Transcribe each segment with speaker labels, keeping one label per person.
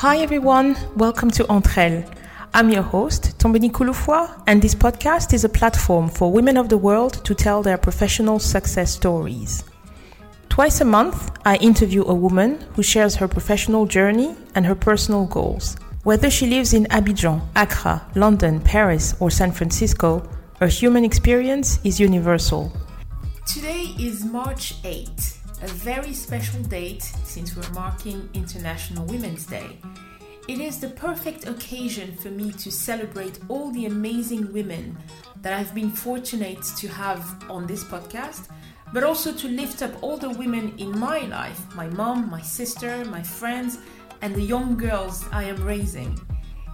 Speaker 1: Hi everyone, welcome to Entre Elles. I'm your host, Tombini Kouloufoua, and this podcast is a platform for women of the world to tell their professional success stories. Twice a month, I interview a woman who shares her professional journey and her personal goals. Whether she lives in Abidjan, Accra, London, Paris, or San Francisco, her human experience is universal. Today is March 8 a very special date since we're marking International Women's Day. It is the perfect occasion for me to celebrate all the amazing women that I've been fortunate to have on this podcast, but also to lift up all the women in my life my mom, my sister, my friends, and the young girls I am raising.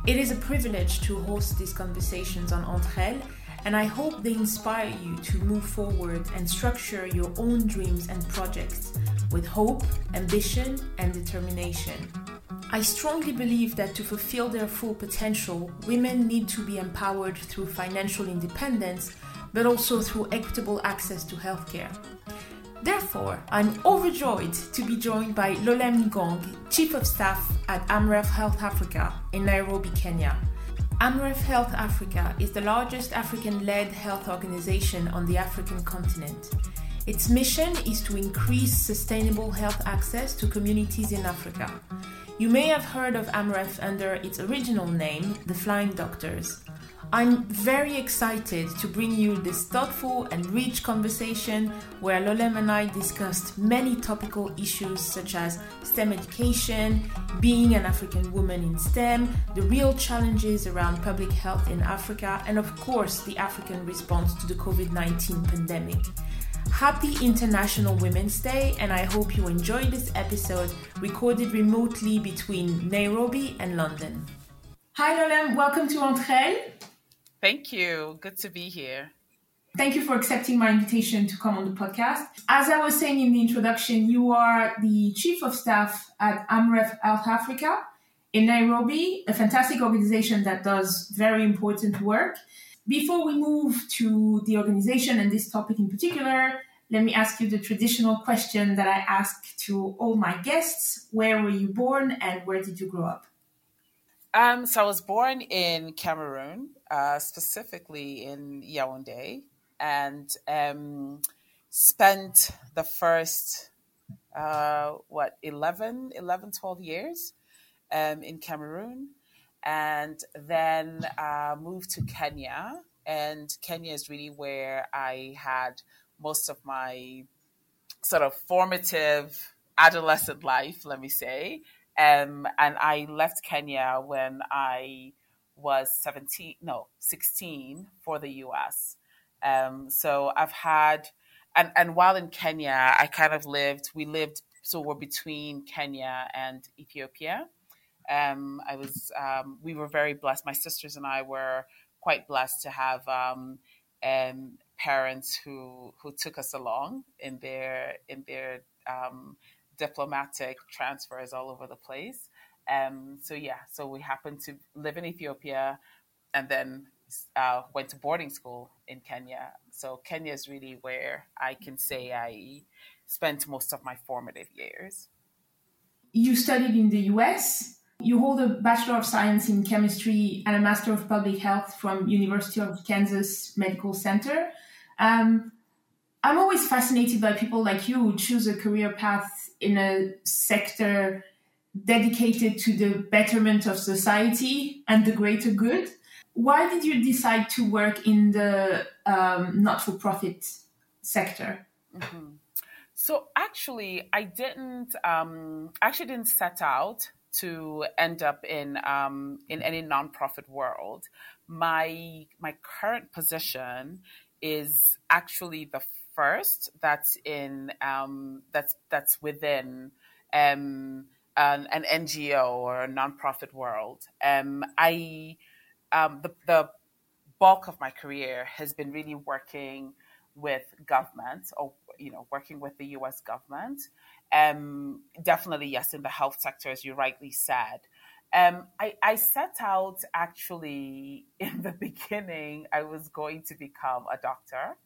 Speaker 1: It is a privilege to host these conversations on Entre Elles and I hope they inspire you to move forward and structure your own dreams and projects with hope, ambition, and determination. I strongly believe that to fulfill their full potential, women need to be empowered through financial independence, but also through equitable access to healthcare. Therefore, I'm overjoyed to be joined by Lolem Ngong, Chief of Staff at Amref Health Africa in Nairobi, Kenya. Amref Health Africa is the largest African led health organization on the African continent. Its mission is to increase sustainable health access to communities in Africa. You may have heard of Amref under its original name, the Flying Doctors. I'm very excited to bring you this thoughtful and rich conversation where Lolem and I discussed many topical issues such as STEM education, being an African woman in STEM, the real challenges around public health in Africa, and of course, the African response to the COVID 19 pandemic. Happy International Women's Day, and I hope you enjoyed this episode recorded remotely between Nairobi and London. Hi, Lolem, welcome to Entre Elles.
Speaker 2: Thank you. Good to be here.
Speaker 1: Thank you for accepting my invitation to come on the podcast. As I was saying in the introduction, you are the Chief of Staff at Amref Health Africa in Nairobi, a fantastic organization that does very important work. Before we move to the organization and this topic in particular, let me ask you the traditional question that I ask to all my guests Where were you born and where did you grow up?
Speaker 2: Um, so I was born in Cameroon, uh, specifically in Yaoundé, and um, spent the first, uh, what, 11, 11, 12 years um, in Cameroon. And then uh, moved to Kenya. And Kenya is really where I had most of my sort of formative adolescent life, let me say. Um, and I left Kenya when I was 17, no, 16 for the US. Um, so I've had, and, and while in Kenya, I kind of lived, we lived, so we're between Kenya and Ethiopia. Um, I was, um, we were very blessed. My sisters and I were quite blessed to have um, um, parents who who took us along in their in their um, diplomatic transfers all over the place. Um, so yeah, so we happened to live in Ethiopia, and then uh, went to boarding school in Kenya. So Kenya is really where I can say I spent most of my formative years.
Speaker 1: You studied in the U.S. You hold a Bachelor of Science in Chemistry and a Master of Public Health from University of Kansas Medical Center. Um, I'm always fascinated by people like you who choose a career path in a sector dedicated to the betterment of society and the greater good. Why did you decide to work in the um, not for profit sector? Mm-hmm.
Speaker 2: So actually, I didn't um, actually didn't set out to end up in um, in any nonprofit world. My my current position is actually the first that's in um, that's that's within um, an, an, NGO or a nonprofit world. Um, I um, the, the bulk of my career has been really working with government or you know working with the U.S. government. Um, definitely, yes, in the health sector, as you rightly said. Um, I, I, set out actually in the beginning, I was going to become a doctor.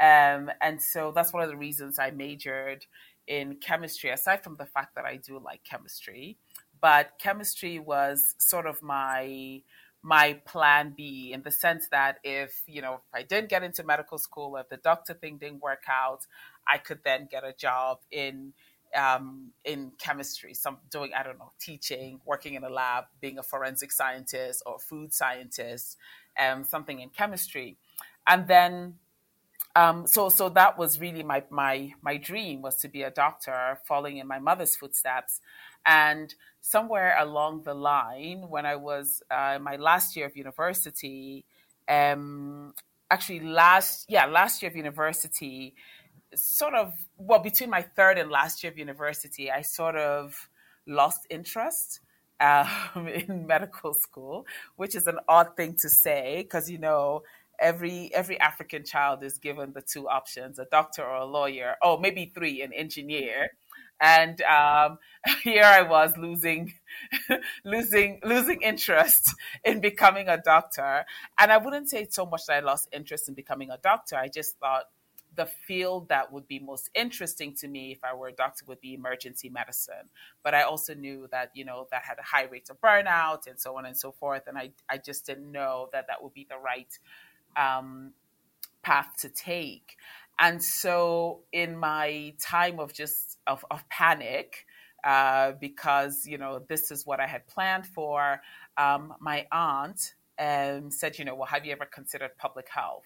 Speaker 2: Um, and so that's one of the reasons I majored in chemistry, aside from the fact that I do like chemistry. but chemistry was sort of my my plan B in the sense that if, you know, if I didn't get into medical school, if the doctor thing didn't work out, I could then get a job in um, in chemistry, some doing, I don't know, teaching, working in a lab, being a forensic scientist or food scientist, um, something in chemistry. And then um, so so that was really my my my dream was to be a doctor, following in my mother's footsteps. And somewhere along the line, when I was uh, my last year of university, um, actually last yeah last year of university, sort of well between my third and last year of university, I sort of lost interest um, in medical school, which is an odd thing to say because you know every every African child is given the two options: a doctor or a lawyer. Oh, maybe three: an engineer. And um, here I was losing, losing, losing interest in becoming a doctor. And I wouldn't say so much that I lost interest in becoming a doctor. I just thought the field that would be most interesting to me if I were a doctor would be emergency medicine. But I also knew that, you know, that had a high rate of burnout and so on and so forth. And I, I just didn't know that that would be the right um, path to take. And so in my time of just of, of panic, uh, because you know this is what I had planned for, um, my aunt um, said, you know, well, have you ever considered public health?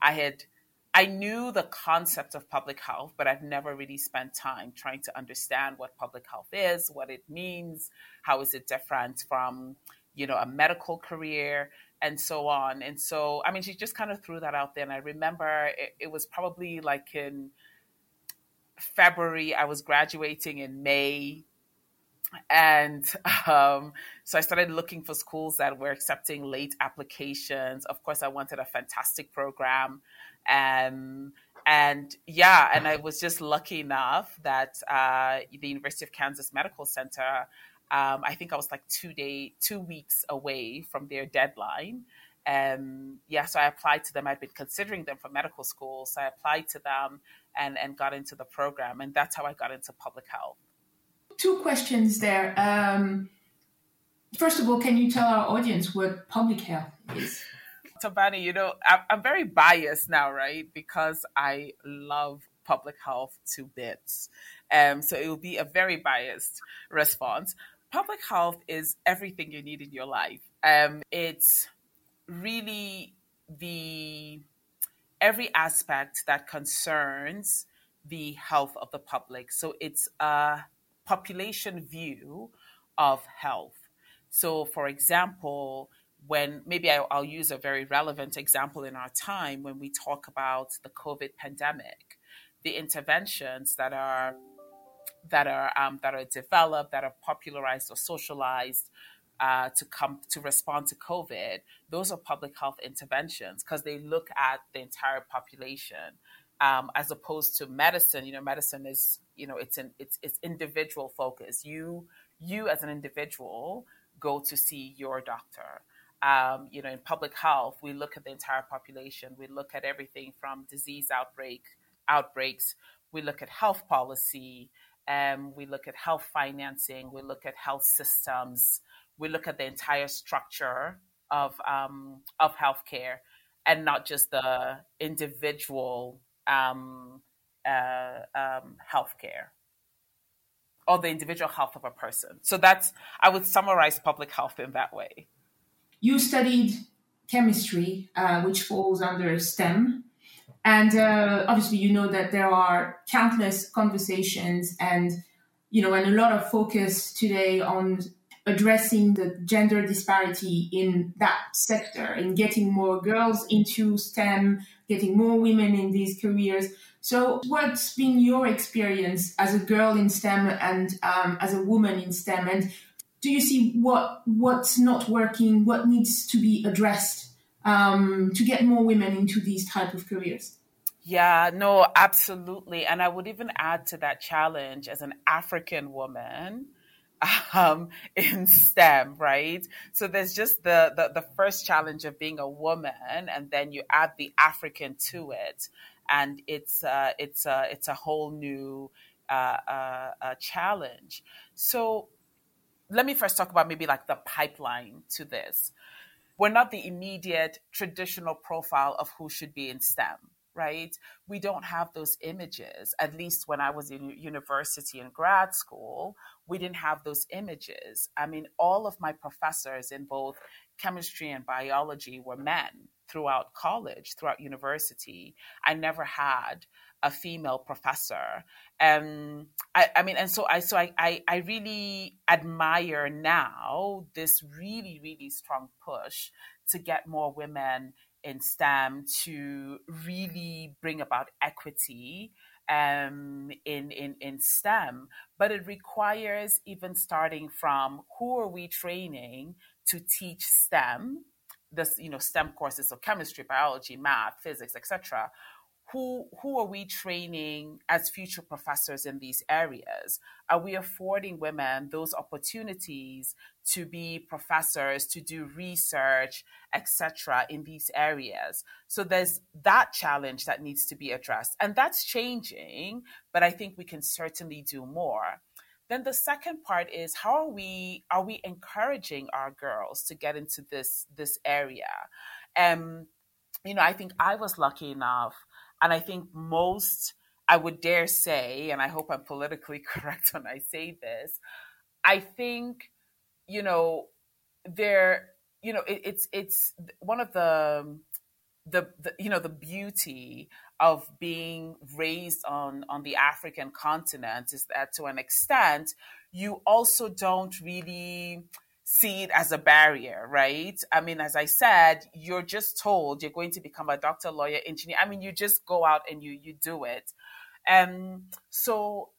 Speaker 2: I had I knew the concept of public health, but I've never really spent time trying to understand what public health is, what it means, how is it different from, you know, a medical career and so on. And so, I mean, she just kind of threw that out there. And I remember it, it was probably like in February, I was graduating in May. And um, so I started looking for schools that were accepting late applications. Of course, I wanted a fantastic program. Um, and yeah, and I was just lucky enough that uh, the University of Kansas Medical Center um, I think I was like two day, two weeks away from their deadline. Um, yeah, so I applied to them. I'd been considering them for medical school, so I applied to them and and got into the program, and that's how I got into public health.
Speaker 1: Two questions there. Um, first of all, can you tell our audience what public health is?
Speaker 2: Tombani, you know, I'm, I'm very biased now, right? Because I love public health to bits. Um, so it will be a very biased response public health is everything you need in your life. Um, it's really the every aspect that concerns the health of the public. So it's a population view of health. So, for example, when maybe I, will use a very relevant example in our time when we talk about the COVID pandemic, the interventions that are that are um, that are developed, that are popularized or socialized uh, to come to respond to COVID. Those are public health interventions because they look at the entire population. Um, as opposed to medicine, you know, medicine is, you know, it's an it's it's individual focus. You you as an individual go to see your doctor. Um, you know, in public health, we look at the entire population. We look at everything from disease outbreak outbreaks. We look at health policy. Um, we look at health financing, we look at health systems, we look at the entire structure of um, of healthcare, and not just the individual um, uh, um, healthcare or the individual health of a person. So that's I would summarize public health in that way.
Speaker 1: You studied chemistry, uh, which falls under STEM. And uh, obviously, you know that there are countless conversations and, you know, and a lot of focus today on addressing the gender disparity in that sector and getting more girls into STEM, getting more women in these careers. So, what's been your experience as a girl in STEM and um, as a woman in STEM? And do you see what what's not working? What needs to be addressed um, to get more women into these type of careers.
Speaker 2: Yeah, no, absolutely. And I would even add to that challenge as an African woman um, in STEM, right? So there's just the, the, the first challenge of being a woman, and then you add the African to it, and it's uh, it's a it's a whole new uh, uh, uh challenge. So let me first talk about maybe like the pipeline to this. We're not the immediate traditional profile of who should be in STEM, right? We don't have those images. At least when I was in university and grad school, we didn't have those images. I mean, all of my professors in both chemistry and biology were men throughout college, throughout university. I never had a female professor. Um, I, I mean, and so I, so I, I, I really admire now this really, really strong push to get more women in STEM to really bring about equity um, in, in, in STEM. But it requires even starting from who are we training to teach STEM, this, you know, STEM courses, so chemistry, biology, math, physics, etc who who are we training as future professors in these areas? Are we affording women those opportunities to be professors to do research etc in these areas? So there's that challenge that needs to be addressed and that's changing but i think we can certainly do more. Then the second part is how are we are we encouraging our girls to get into this this area? Um you know i think i was lucky enough and I think most, I would dare say, and I hope I'm politically correct when I say this, I think, you know, there, you know, it, it's it's one of the, the the you know the beauty of being raised on on the African continent is that to an extent you also don't really see it as a barrier, right? I mean, as I said, you're just told you're going to become a doctor, lawyer, engineer. I mean, you just go out and you you do it. And so,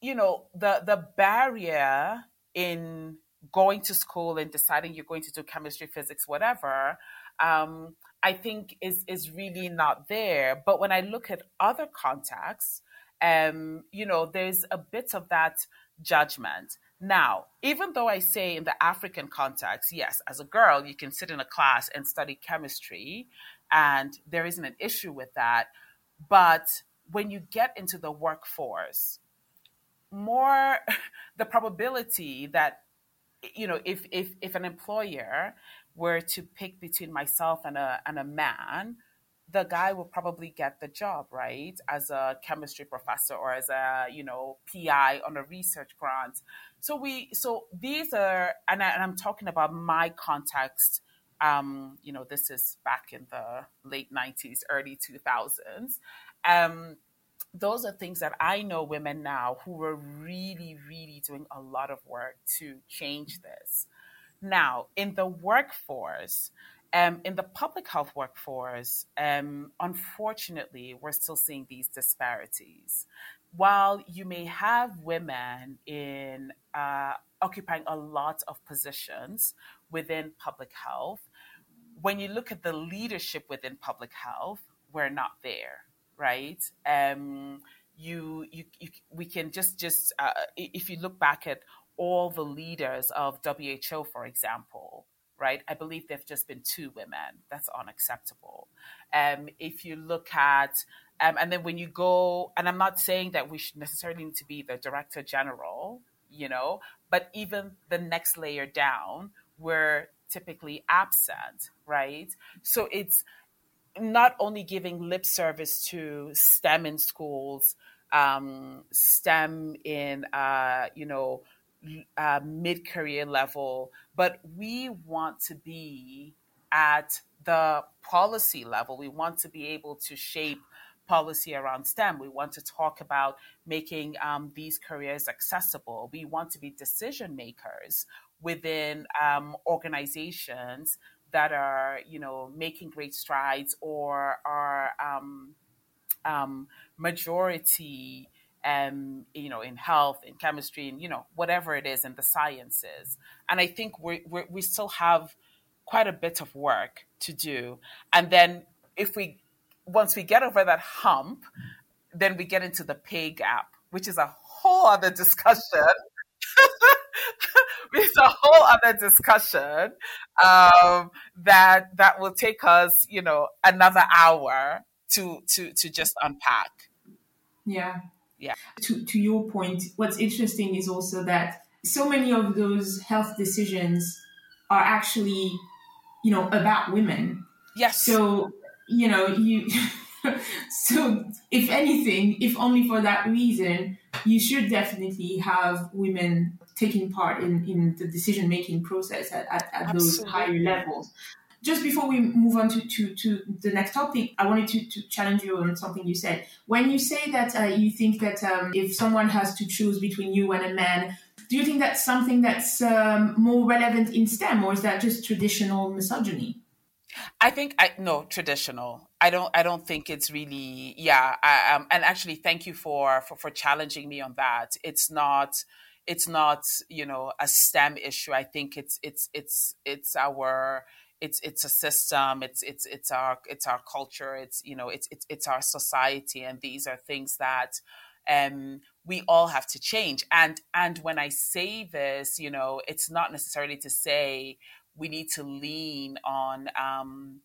Speaker 2: you know, the the barrier in going to school and deciding you're going to do chemistry, physics, whatever, um, I think is is really not there. But when I look at other contexts, um, you know, there's a bit of that judgment. Now, even though I say in the African context, yes, as a girl, you can sit in a class and study chemistry, and there isn't an issue with that. But when you get into the workforce, more the probability that you know if if if an employer were to pick between myself and a and a man the guy will probably get the job, right? As a chemistry professor or as a, you know, PI on a research grant. So we, so these are, and, I, am talking about my context. Um, you know, this is back in the late 90s, early 2000s. Um, those are things that I know women now who are really, really doing a lot of work to change this. Now, in the workforce, um, in the public health workforce, um, unfortunately, we're still seeing these disparities. While you may have women in uh, occupying a lot of positions within public health, when you look at the leadership within public health, we're not there, right? Um, you, you, you, we can just just uh, if you look back at all the leaders of WHO, for example, right? I believe there've just been two women. That's unacceptable. Um, if you look at, um, and then when you go, and I'm not saying that we should necessarily need to be the director general, you know, but even the next layer down, we're typically absent, right? So it's not only giving lip service to STEM in schools, um, STEM in, uh, you know, uh, mid career level, but we want to be at the policy level. We want to be able to shape policy around STEM. We want to talk about making um, these careers accessible. We want to be decision makers within um, organizations that are, you know, making great strides or are um, um majority um, you know, in health, in chemistry, and you know, whatever it is in the sciences. And I think we we still have quite a bit of work to do. And then if we once we get over that hump, then we get into the pay gap, which is a whole other discussion. it's a whole other discussion um, that that will take us, you know, another hour to to to just unpack.
Speaker 1: Yeah,
Speaker 2: yeah.
Speaker 1: To, to your point, what's interesting is also that so many of those health decisions are actually, you know, about women.
Speaker 2: Yes.
Speaker 1: So, you know, you, so if anything, if only for that reason, you should definitely have women taking part in, in the decision making process at, at, at those higher levels. Just before we move on to, to, to the next topic, I wanted to, to challenge you on something you said. When you say that uh, you think that um, if someone has to choose between you and a man, do you think that's something that's um, more relevant in STEM, or is that just traditional misogyny?
Speaker 2: I think I no traditional. I don't. I don't think it's really. Yeah. I, um, and actually, thank you for, for for challenging me on that. It's not. It's not. You know, a STEM issue. I think it's it's it's it's our it's it's a system it's it's it's our it's our culture it's you know it's it's it's our society and these are things that um we all have to change. And and when i say this you know it's not necessarily to say we need to lean on um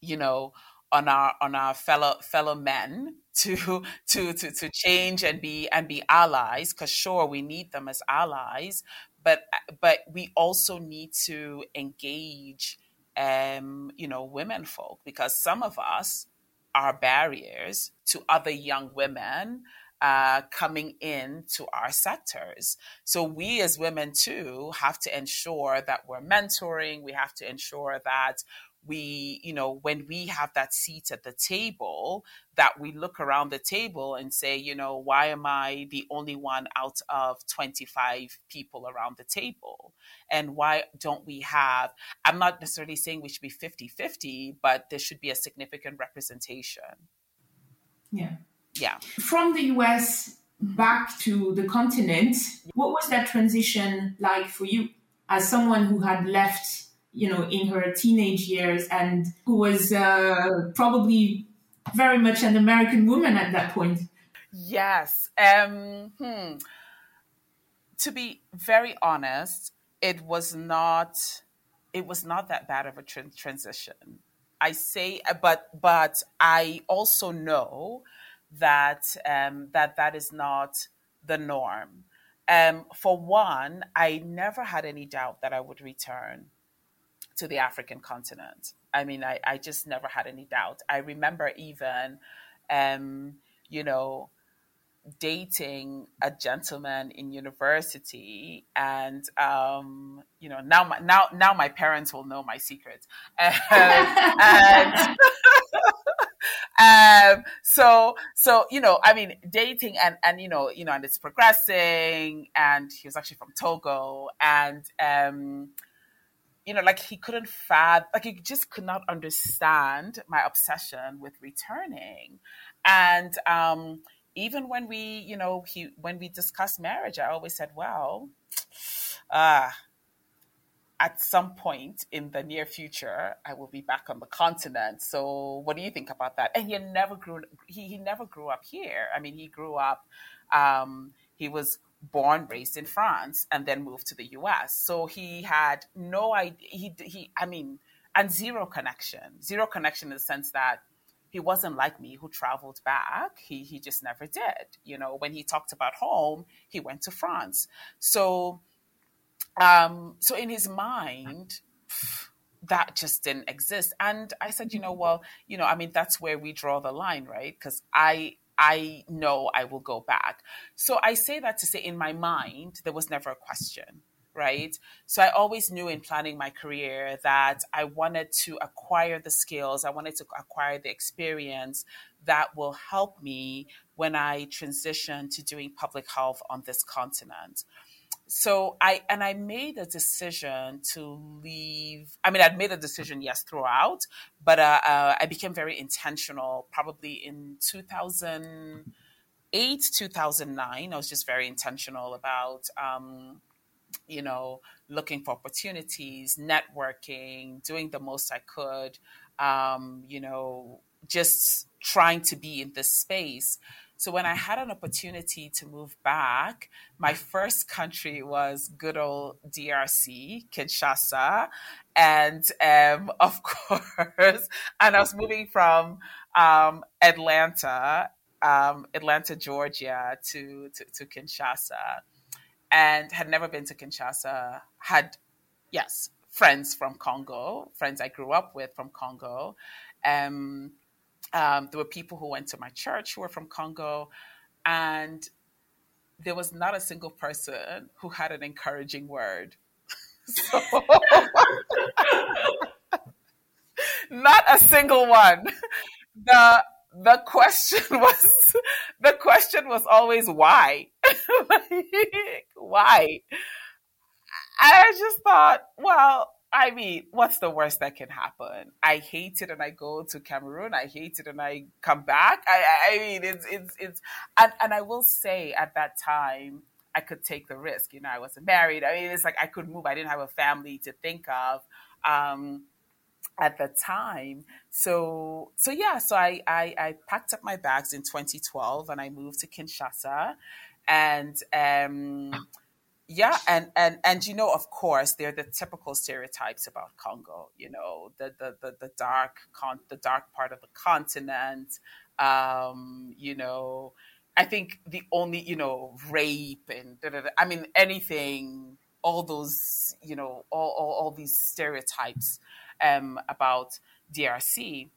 Speaker 2: you know on our on our fellow fellow men to to to to change and be and be allies because sure we need them as allies but but we also need to engage um you know women folk because some of us are barriers to other young women uh, coming into our sectors. So we as women too have to ensure that we're mentoring. We have to ensure that we, you know, when we have that seat at the table, that we look around the table and say, you know, why am I the only one out of 25 people around the table? And why don't we have, I'm not necessarily saying we should be 50 50, but there should be a significant representation.
Speaker 1: Yeah
Speaker 2: yeah.
Speaker 1: From the US back to the continent, what was that transition like for you as someone who had left, you know, in her teenage years and who was uh, probably very much an American woman at that point?
Speaker 2: Yes. Um, hmm. To be very honest, it was not. It was not that bad of a tra- transition. I say, but but I also know that um, that that is not the norm. Um, for one, I never had any doubt that I would return to the African continent. I mean, I, I just never had any doubt. I remember even, um, you know, dating a gentleman in university and um, you know now my now now my parents will know my secret and um, so, so, you know, I mean, dating and, and, you know, you know, and it's progressing and he was actually from Togo and, um, you know, like he couldn't fathom, like he just could not understand my obsession with returning. And, um, even when we, you know, he, when we discussed marriage, I always said, well, uh, at some point in the near future, I will be back on the continent. So, what do you think about that? And he never grew. He, he never grew up here. I mean, he grew up. Um, he was born, raised in France, and then moved to the U.S. So he had no idea. He he. I mean, and zero connection. Zero connection in the sense that he wasn't like me who traveled back. He he just never did. You know, when he talked about home, he went to France. So um, so in his mind, that just didn't exist. And I said, you know, well, you know, I mean, that's where we draw the line, right? Because I I know I will go back. So I say that to say in my mind, there was never a question, right? So I always knew in planning my career that I wanted to acquire the skills, I wanted to acquire the experience that will help me when I transition to doing public health on this continent so I and I made a decision to leave. I mean, I'd made a decision, yes, throughout, but uh, uh, I became very intentional. Probably in 2008, 2009, I was just very intentional about, um, you know, looking for opportunities, networking, doing the most I could, um, you know, just trying to be in this space. So when I had an opportunity to move back, my first country was good old DRC, Kinshasa. And um, of course, and I was moving from um, Atlanta, um, Atlanta, Georgia to, to, to Kinshasa. and had never been to Kinshasa. Had, yes, friends from Congo, friends I grew up with from Congo. Um, um, there were people who went to my church who were from Congo, and there was not a single person who had an encouraging word. so, not a single one. The the question was the question was always why like, why i just thought well i mean what's the worst that can happen? I hate it and i go to cameroon. I hate it and i come back. I, I mean it's it's it's and, and i will say at that time i could take the risk. You know i wasn't married. I mean it's like i could move. I didn't have a family to think of um, at the time. So so yeah, so I, I, I packed up my bags in 2012 and I moved to Kinshasa, and um, yeah, and and and you know, of course, they're the typical stereotypes about Congo. You know, the the the, the dark con the dark part of the continent. Um, you know, I think the only you know rape and da, da, da, I mean anything all those you know all, all, all these stereotypes um, about DRC.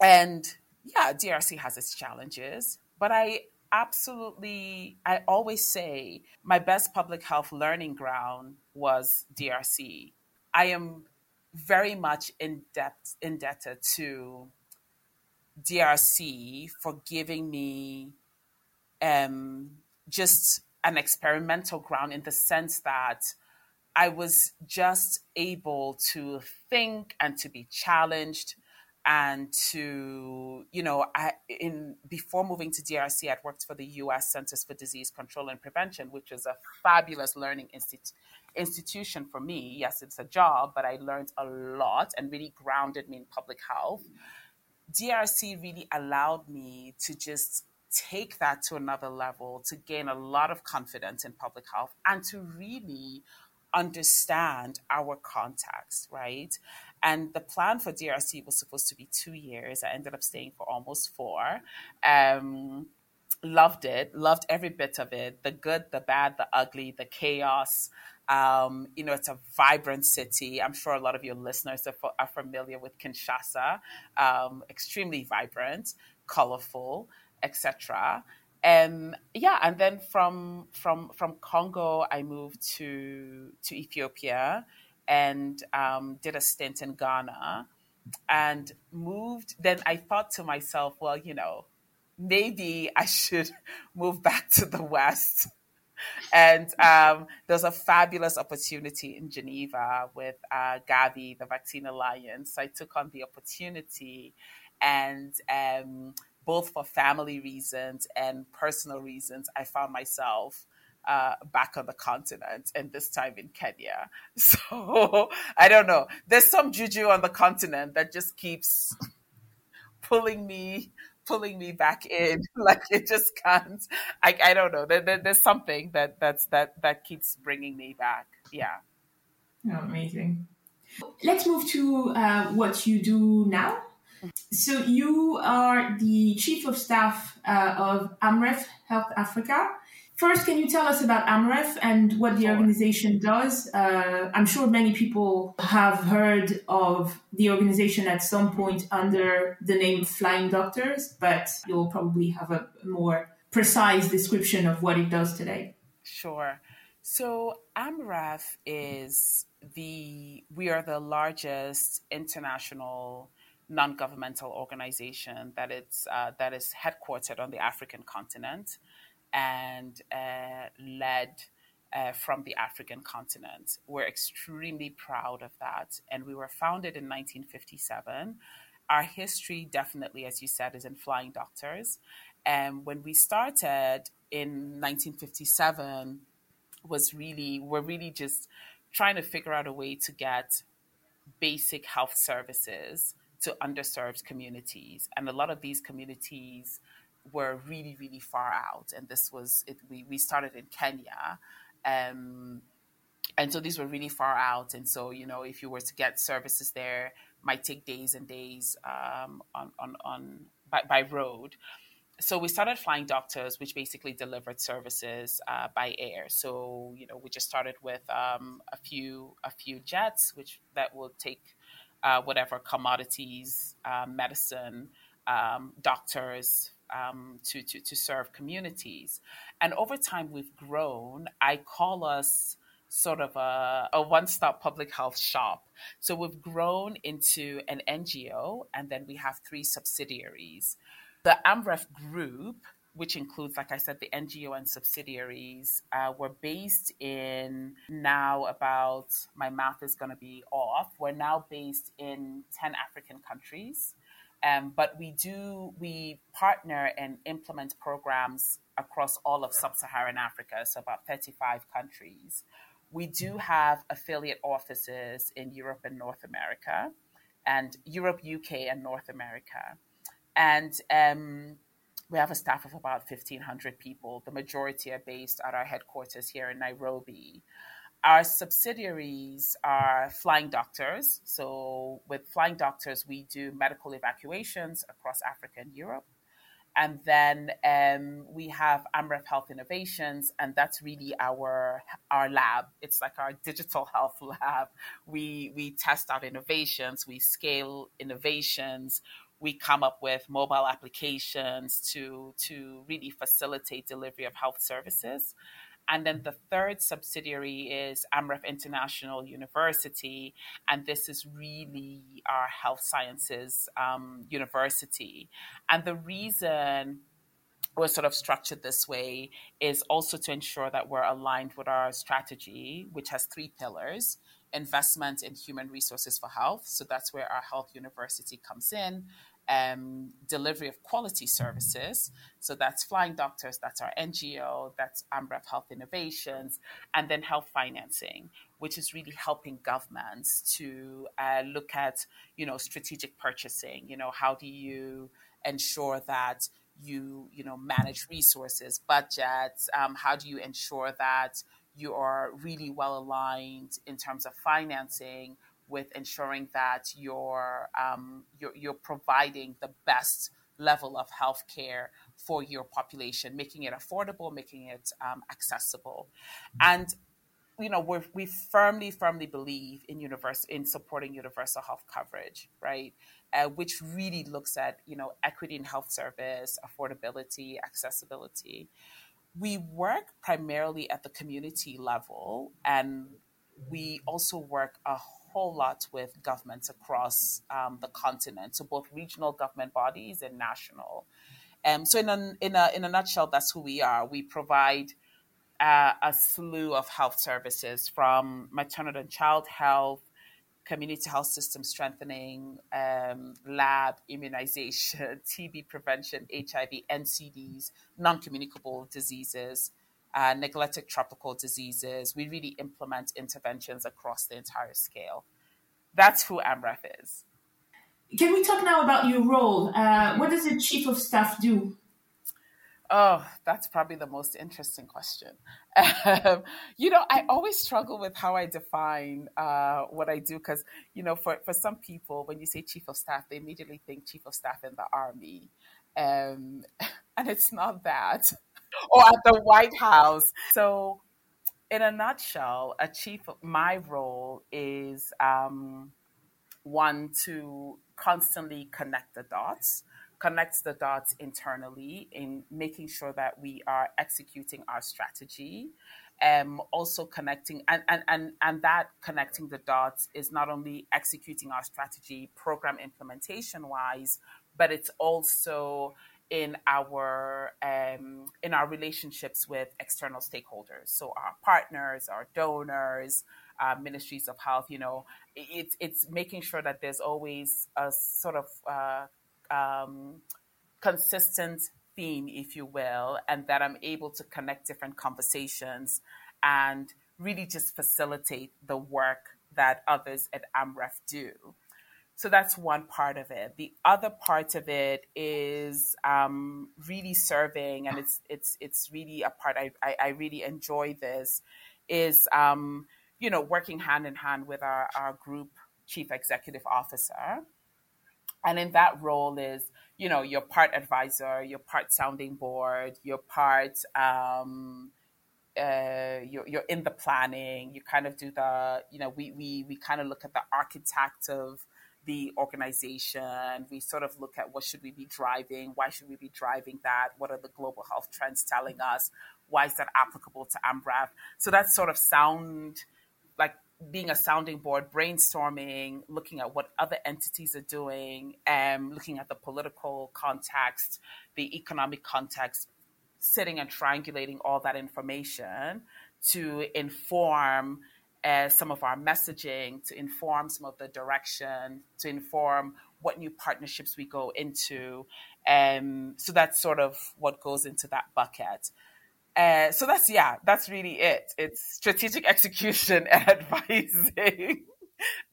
Speaker 2: And yeah, DRC has its challenges, but I absolutely, I always say my best public health learning ground was DRC. I am very much in depth, indebted to DRC for giving me um, just an experimental ground in the sense that I was just able to think and to be challenged and to, you know, I, in before moving to DRC, I'd worked for the U.S. Centers for Disease Control and Prevention, which is a fabulous learning institute institution for me. Yes, it's a job, but I learned a lot and really grounded me in public health. DRC really allowed me to just take that to another level, to gain a lot of confidence in public health, and to really understand our context, right? And the plan for DRC was supposed to be two years. I ended up staying for almost four. Um, loved it, loved every bit of it the good, the bad, the ugly, the chaos. Um, you know, it's a vibrant city. I'm sure a lot of your listeners are, are familiar with Kinshasa. Um, extremely vibrant, colorful, etc. Um, yeah, and then from from from Congo, I moved to to Ethiopia and um, did a stint in Ghana, and moved. Then I thought to myself, well, you know, maybe I should move back to the West. And um, there's a fabulous opportunity in Geneva with uh, Gavi, the Vaccine Alliance. So I took on the opportunity, and um, both for family reasons and personal reasons, I found myself uh, back on the continent and this time in Kenya. So I don't know. There's some juju on the continent that just keeps pulling me pulling me back in like it just can't i, I don't know there, there, there's something that that's that that keeps bringing me back yeah
Speaker 1: oh, amazing let's move to uh, what you do now so you are the chief of staff uh, of AMREF Health Africa. First, can you tell us about AMREF and what the organization does? Uh, I'm sure many people have heard of the organization at some point under the name Flying Doctors, but you'll probably have a more precise description of what it does today.
Speaker 2: Sure. So AMREF is the we are the largest international non-governmental organization that it's uh, that is headquartered on the African continent and uh, led uh, from the African continent. We're extremely proud of that, and we were founded in 1957. Our history, definitely, as you said, is in flying doctors. And when we started in 1957, was really we're really just trying to figure out a way to get basic health services to underserved communities. And a lot of these communities were really, really far out. And this was, it, we, we started in Kenya. Um, and so these were really far out. And so, you know, if you were to get services there, might take days and days um, on, on, on by, by road. so we started flying doctors, which basically delivered services uh, by air. So you know, we just started with um, a few a few jets, which that will take uh, whatever commodities, uh, medicine, um, doctors um, to, to to serve communities. And over time, we've grown. I call us sort of a, a one stop public health shop. So we've grown into an NGO, and then we have three subsidiaries. The AMREF group, which includes, like I said, the NGO and subsidiaries, uh, were based in now about, my math is going to be off, we're now based in 10 African countries. Um, but we do, we partner and implement programs across all of sub Saharan Africa, so about 35 countries. We do have affiliate offices in Europe and North America, and Europe, UK, and North America. And um, we have a staff of about 1,500 people. The majority are based at our headquarters here in Nairobi. Our subsidiaries are flying doctors. So, with flying doctors, we do medical evacuations across Africa and Europe. And then um, we have AMREF Health Innovations, and that's really our our lab. It's like our digital health lab. We we test out innovations, we scale innovations, we come up with mobile applications to to really facilitate delivery of health services. And then the third subsidiary is AMREF International University, and this is really our health sciences um, university. And the reason we're sort of structured this way is also to ensure that we're aligned with our strategy, which has three pillars investment in human resources for health. So that's where our health university comes in um, delivery of quality services. So that's flying doctors, that's our NGO, that's AMREF Health Innovations, and then health financing, which is really helping governments to uh, look at, you know, strategic purchasing. You know, how do you ensure that you, you know, manage resources, budgets? Um, how do you ensure that you are really well aligned in terms of financing? With ensuring that you're, um, you're, you're providing the best level of health care for your population, making it affordable, making it um, accessible. And you know, we we firmly, firmly believe in universe in supporting universal health coverage, right? Uh, which really looks at you know equity in health service, affordability, accessibility. We work primarily at the community level, and we also work a whole lot with governments across um, the continent, so both regional government bodies and national. Um, so, in a, in, a, in a nutshell, that's who we are. We provide uh, a slew of health services from maternal and child health, community health system strengthening, um, lab immunization, TB prevention, HIV, NCDs, non communicable diseases, uh, neglected tropical diseases. We really implement interventions across the entire scale. That's who AMREF is.
Speaker 1: Can we talk now about your role? Uh, what does the chief of staff do?
Speaker 2: Oh, that's probably the most interesting question. Um, you know, I always struggle with how I define uh, what I do because, you know, for, for some people, when you say chief of staff, they immediately think chief of staff in the army. Um, and it's not that or at the White House. So, in a nutshell, a chief, my role is um, one to constantly connect the dots, connects the dots internally in making sure that we are executing our strategy. Um, also connecting and, and, and, and that connecting the dots is not only executing our strategy program implementation wise, but it's also in our um, in our relationships with external stakeholders. So our partners our donors uh, ministries of health you know it's it's making sure that there's always a sort of uh, um, consistent theme if you will and that i'm able to connect different conversations and really just facilitate the work that others at amref do so that's one part of it. The other part of it is um, really serving, and it's it's it's really a part I, I, I really enjoy. This is um, you know working hand in hand with our, our group chief executive officer And in that role is, you know, you're part advisor, you're part sounding board, you're part, um, uh, you're, you're in the planning, you kind of do the, you know, we, we, we kind of look at the architect of the organization. We sort of look at what should we be driving? Why should we be driving that? What are the global health trends telling us? Why is that applicable to AmRef? So that's sort of sound like being a sounding board, brainstorming, looking at what other entities are doing, um, looking at the political context, the economic context, sitting and triangulating all that information to inform uh, some of our messaging, to inform some of the direction, to inform what new partnerships we go into. Um, so that's sort of what goes into that bucket. Uh, so that's yeah, that's really it. It's strategic execution and advising.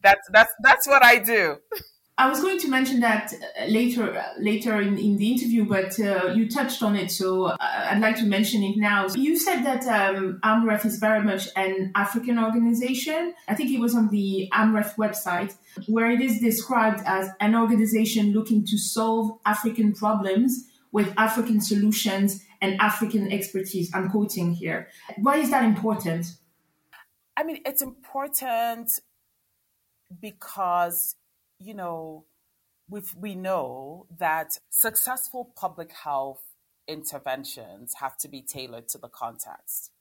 Speaker 2: that's that's that's what I do.
Speaker 1: I was going to mention that uh, later uh, later in, in the interview, but uh, you touched on it, so uh, I'd like to mention it now. You said that um, AmRef is very much an African organization. I think it was on the AmRef website where it is described as an organization looking to solve African problems with African solutions and African expertise. I'm quoting here. Why is that important?
Speaker 2: I mean, it's important because you know, we we know that successful public health interventions have to be tailored to the context,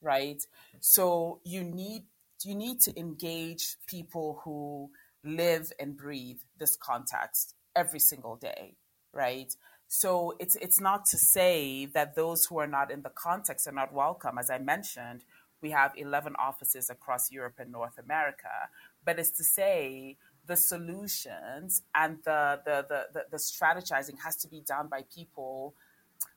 Speaker 2: right? So you need you need to engage people who live and breathe this context every single day, right? So it's it's not to say that those who are not in the context are not welcome. As I mentioned, we have 11 offices across Europe and North America, but it's to say the solutions and the, the, the, the, the strategizing has to be done by people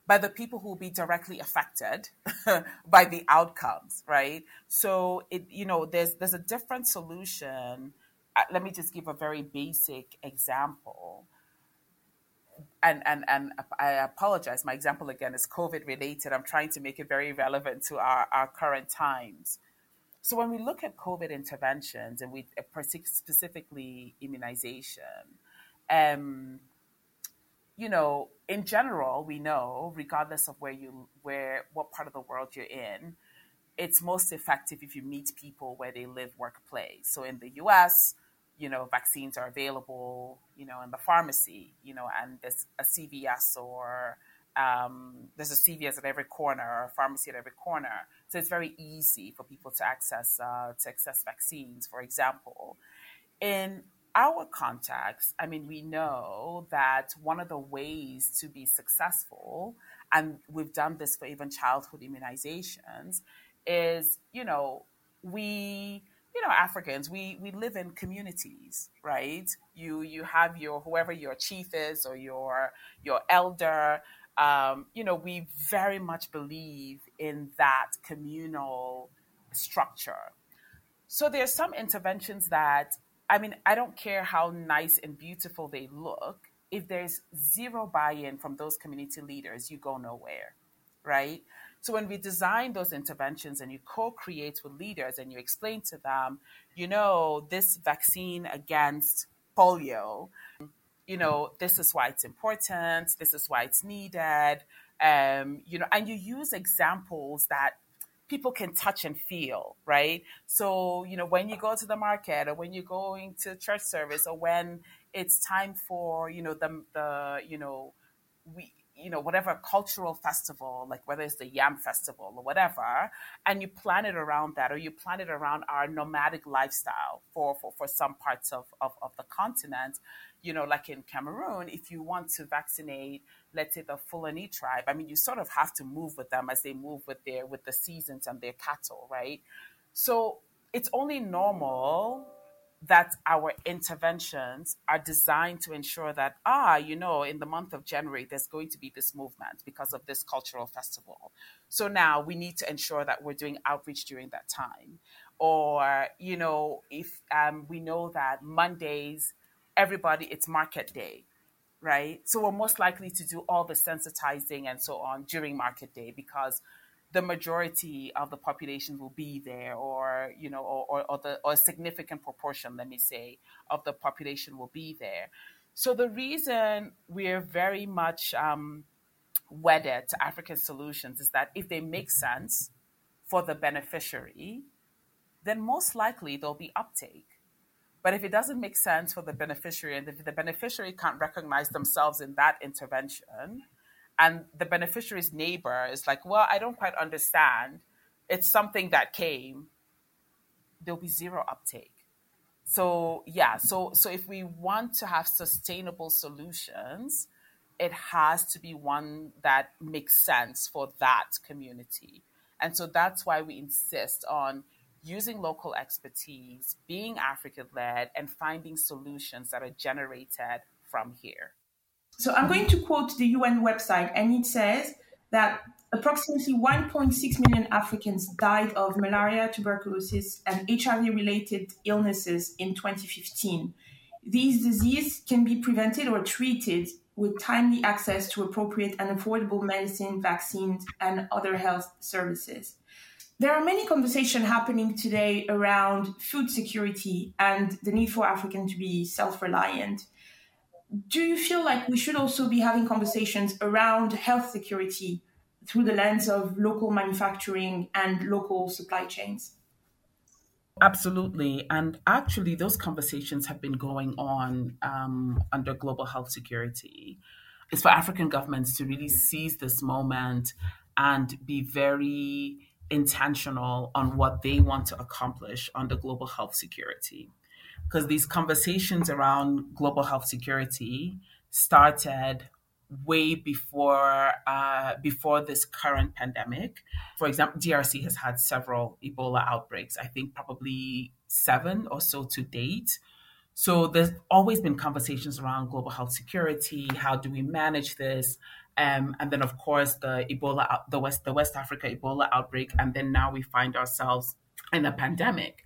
Speaker 2: by the people who will be directly affected by the outcomes right? So it you know there's there's a different solution. Uh, let me just give a very basic example. And and and i apologize. My example again is covid related i'm trying to make it very relevant to our, our current times so when we look at COVID interventions and we uh, specifically immunization, um, you know, in general, we know, regardless of where you, where, what part of the world you're in, it's most effective if you meet people where they live, work, play. So in the U.S., you know, vaccines are available, you know, in the pharmacy, you know, and there's a CVS or um, there's a CVS at every corner or a pharmacy at every corner. So it's very easy for people to access uh, to access vaccines, for example. In our context, I mean, we know that one of the ways to be successful, and we've done this for even childhood immunizations, is you know we you know Africans we we live in communities, right? You you have your whoever your chief is or your your elder um, you know, we very much believe in that communal structure. So there's some interventions that, I mean, I don't care how nice and beautiful they look. If there's zero buy in from those community leaders, you go nowhere, right? So when we design those interventions and you co create with leaders and you explain to them, you know, this vaccine against polio you know, this is why it's important, this is why it's needed, um, you know, and you use examples that people can touch and feel, right? So, you know, when you go to the market or when you're going to church service or when it's time for, you know, the, the you know, we, you know, whatever cultural festival, like whether it's the Yam Festival or whatever, and you plan it around that, or you plan it around our nomadic lifestyle for, for, for some parts of, of, of the continent, you know, like in Cameroon, if you want to vaccinate, let's say the Fulani tribe, I mean, you sort of have to move with them as they move with their with the seasons and their cattle, right? So it's only normal that our interventions are designed to ensure that ah, you know, in the month of January, there's going to be this movement because of this cultural festival. So now we need to ensure that we're doing outreach during that time. Or, you know, if um, we know that Mondays everybody it's market day, right? So we're most likely to do all the sensitizing and so on during market day because the majority of the population will be there or you know or, or, or the or a significant proportion let me say of the population will be there So the reason we're very much um, wedded to African solutions is that if they make sense for the beneficiary, then most likely there'll be uptake. But if it doesn't make sense for the beneficiary and if the beneficiary can't recognize themselves in that intervention, and the beneficiary's neighbor is like, well, I don't quite understand, it's something that came, there'll be zero uptake. So yeah, so so if we want to have sustainable solutions, it has to be one that makes sense for that community. And so that's why we insist on using local expertise, being African led, and finding solutions that are generated from here.
Speaker 1: So I'm going to quote the UN website, and it says that approximately 1.6 million Africans died of malaria, tuberculosis, and HIV related illnesses in 2015. These diseases can be prevented or treated with timely access to appropriate and affordable medicine, vaccines, and other health services. There are many conversations happening today around food security and the need for Africans to be self reliant. Do you feel like we should also be having conversations around health security through the lens of local manufacturing and local supply chains?
Speaker 2: Absolutely. And actually, those conversations have been going on um, under global health security. It's for African governments to really seize this moment and be very intentional on what they want to accomplish under global health security. Because these conversations around global health security started way before uh, before this current pandemic. For example, DRC has had several Ebola outbreaks. I think probably seven or so to date. So there's always been conversations around global health security. How do we manage this? Um, and then, of course, the Ebola, the West, the West Africa Ebola outbreak, and then now we find ourselves in a pandemic.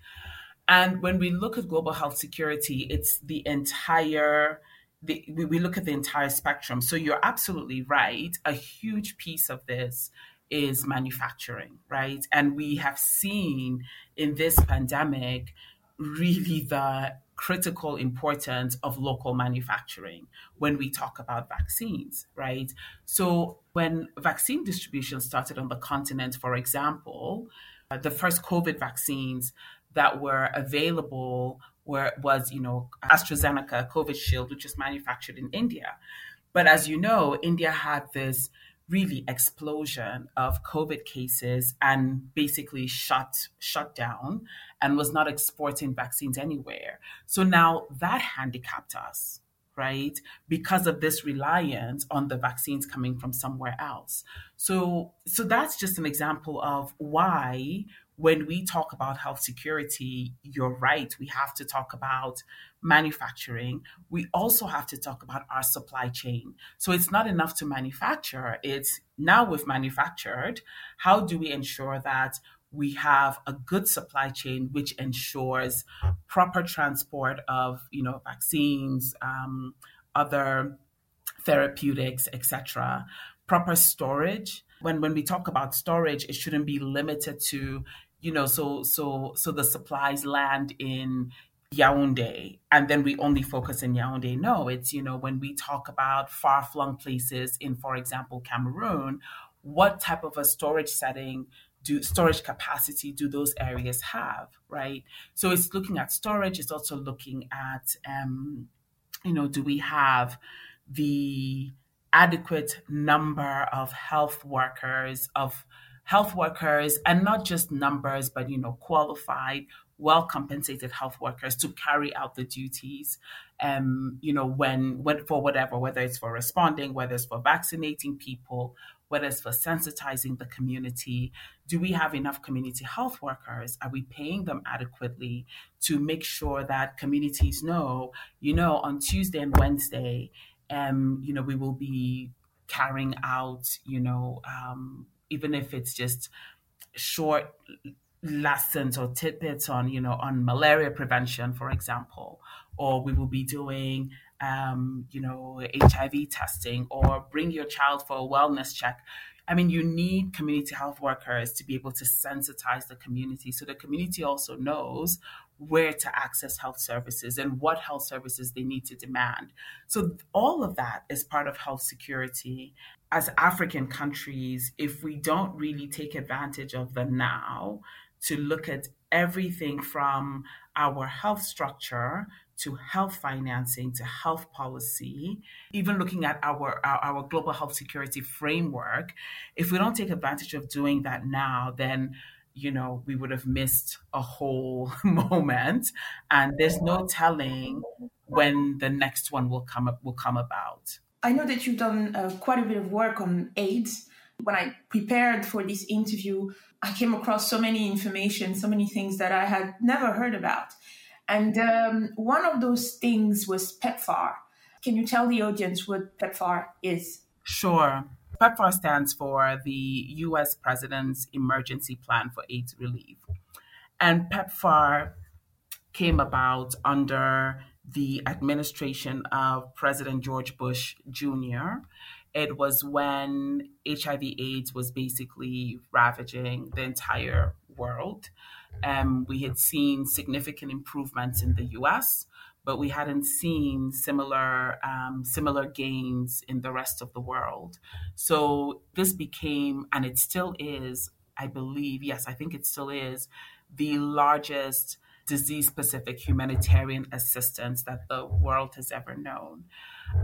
Speaker 2: And when we look at global health security, it's the entire the, we, we look at the entire spectrum. So you're absolutely right. A huge piece of this is manufacturing, right? And we have seen in this pandemic really the critical importance of local manufacturing when we talk about vaccines, right? So when vaccine distribution started on the continent, for example, uh, the first COVID vaccines that were available where it was, you know, AstraZeneca, Covishield, which is manufactured in India. But as you know, India had this really explosion of COVID cases and basically shut shut down and was not exporting vaccines anywhere. So now that handicapped us, right? Because of this reliance on the vaccines coming from somewhere else. So so that's just an example of why when we talk about health security, you're right. We have to talk about manufacturing. We also have to talk about our supply chain. So it's not enough to manufacture. It's now we've manufactured. How do we ensure that we have a good supply chain which ensures proper transport of you know vaccines, um, other therapeutics, etc. Proper storage. When when we talk about storage, it shouldn't be limited to you know, so so so the supplies land in Yaoundé and then we only focus in Yaoundé. No, it's you know when we talk about far flung places in, for example, Cameroon, what type of a storage setting do storage capacity do those areas have, right? So it's looking at storage. It's also looking at, um, you know, do we have the adequate number of health workers of health workers and not just numbers, but, you know, qualified, well compensated health workers to carry out the duties, um, you know, when, when for whatever, whether it's for responding, whether it's for vaccinating people, whether it's for sensitizing the community. Do we have enough community health workers? Are we paying them adequately to make sure that communities know, you know, on Tuesday and Wednesday, um, you know, we will be carrying out, you know, um, even if it's just short lessons or tidbits on, you know, on malaria prevention, for example, or we will be doing, um, you know, HIV testing or bring your child for a wellness check. I mean, you need community health workers to be able to sensitize the community so the community also knows where to access health services and what health services they need to demand. So, all of that is part of health security. As African countries, if we don't really take advantage of the now to look at everything from our health structure to health financing to health policy, even looking at our, our, our global health security framework, if we don't take advantage of doing that now, then you know we would have missed a whole moment. And there's no telling when the next one will come up will come about
Speaker 1: i know that you've done uh, quite a bit of work on aids when i prepared for this interview i came across so many information so many things that i had never heard about and um, one of those things was PEPFAR. Can you tell the audience what PEPFAR is?
Speaker 2: Sure. PEPFAR stands for the US President's Emergency Plan for AIDS Relief. And PEPFAR came about under the administration of President George Bush Jr. It was when HIV AIDS was basically ravaging the entire world. Um, we had seen significant improvements in the U.S., but we hadn't seen similar um, similar gains in the rest of the world. So this became, and it still is, I believe, yes, I think it still is, the largest disease-specific humanitarian assistance that the world has ever known.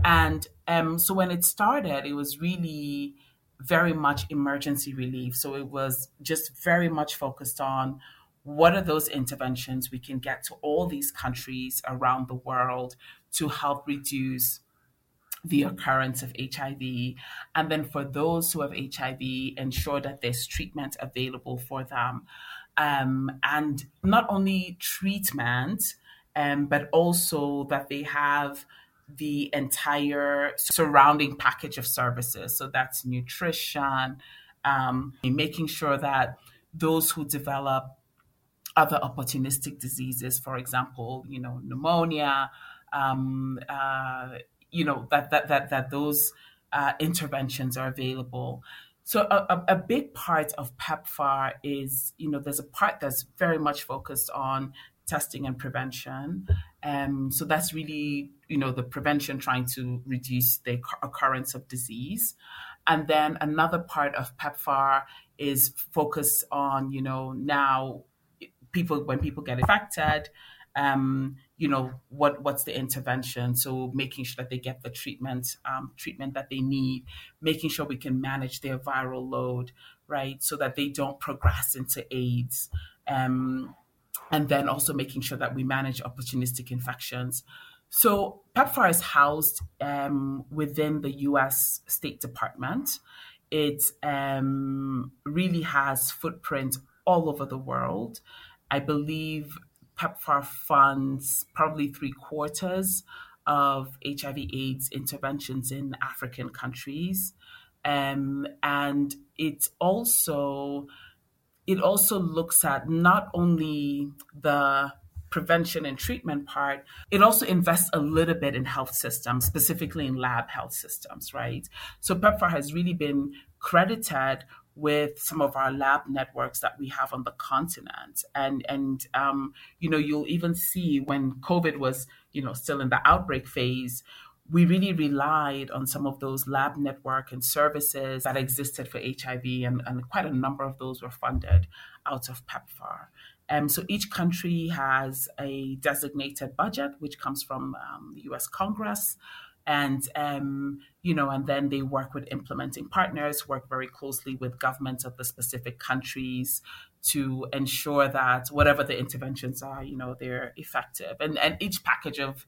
Speaker 2: And um, so when it started, it was really very much emergency relief. So it was just very much focused on what are those interventions we can get to all these countries around the world to help reduce the occurrence of HIV. And then for those who have HIV, ensure that there's treatment available for them. Um, and not only treatment, um, but also that they have the entire surrounding package of services. So that's nutrition, um, making sure that those who develop other opportunistic diseases, for example, you know, pneumonia, um, uh, you know, that, that, that, that those uh, interventions are available. So a, a, big part of PEPFAR is, you know, there's a part that's very much focused on testing and prevention. Um, so that's really, you know, the prevention trying to reduce the occurrence of disease. And then another part of PEPFAR is focus on, you know, now people when people get infected um, you know what what's the intervention? So making sure that they get the treatment um, treatment that they need making sure we can manage their viral load right? So that they don't progress into aids. Um, and then also making sure that we manage opportunistic infections. So pepfar is housed um, within the us state department. It um, really has footprint all over the world. I believe PEPFAR funds probably three quarters of HIV AIDS interventions in African countries. Um, and it also it also looks at not only the prevention and treatment part, it also invests a little bit in health systems, specifically in lab health systems, right? So PEPFAR has really been credited with some of our lab networks that we have on the continent. And and um, you know, you'll even see when COVID was, you know, still in the outbreak phase, we really relied on some of those lab network and services that existed for HIV, and, and quite a number of those were funded out of PEPFAR. Um, so each country has a designated budget, which comes from um, the US Congress and um, you know and then they work with implementing partners work very closely with governments of the specific countries to ensure that whatever the interventions are you know they're effective. And and each package of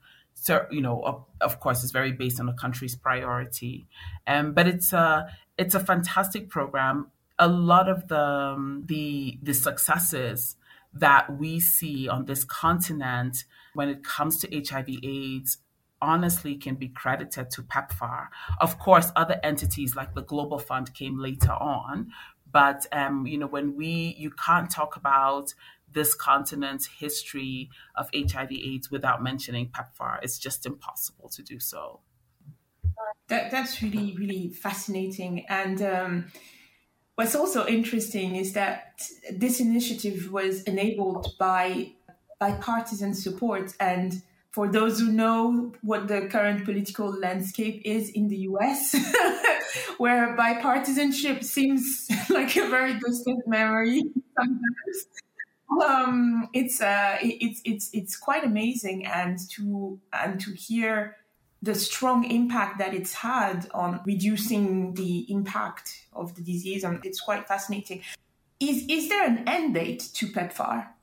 Speaker 2: you know of, of course is very based on a country's priority. Um, but it's a it's a fantastic program. A lot of the um, the the successes that we see on this continent when it comes to HIV AIDS honestly can be credited to PEPFAR. Of course, other entities like the Global Fund came later on, but um, you know when we you can't talk about this continent's history of HIV/AIDS without mentioning PEPFAR. It's just impossible to do so.
Speaker 1: That, that's really really fascinating and. Um, what's also interesting is that this initiative was enabled by bipartisan support. And for those who know what the current political landscape is in the US, where bipartisanship seems like a very distant memory sometimes. Um, it's uh, it's it's it's quite amazing, and to and to hear the strong impact that it's had on reducing the impact of the disease, and it's quite fascinating. Is is there an end date to PEPFAR?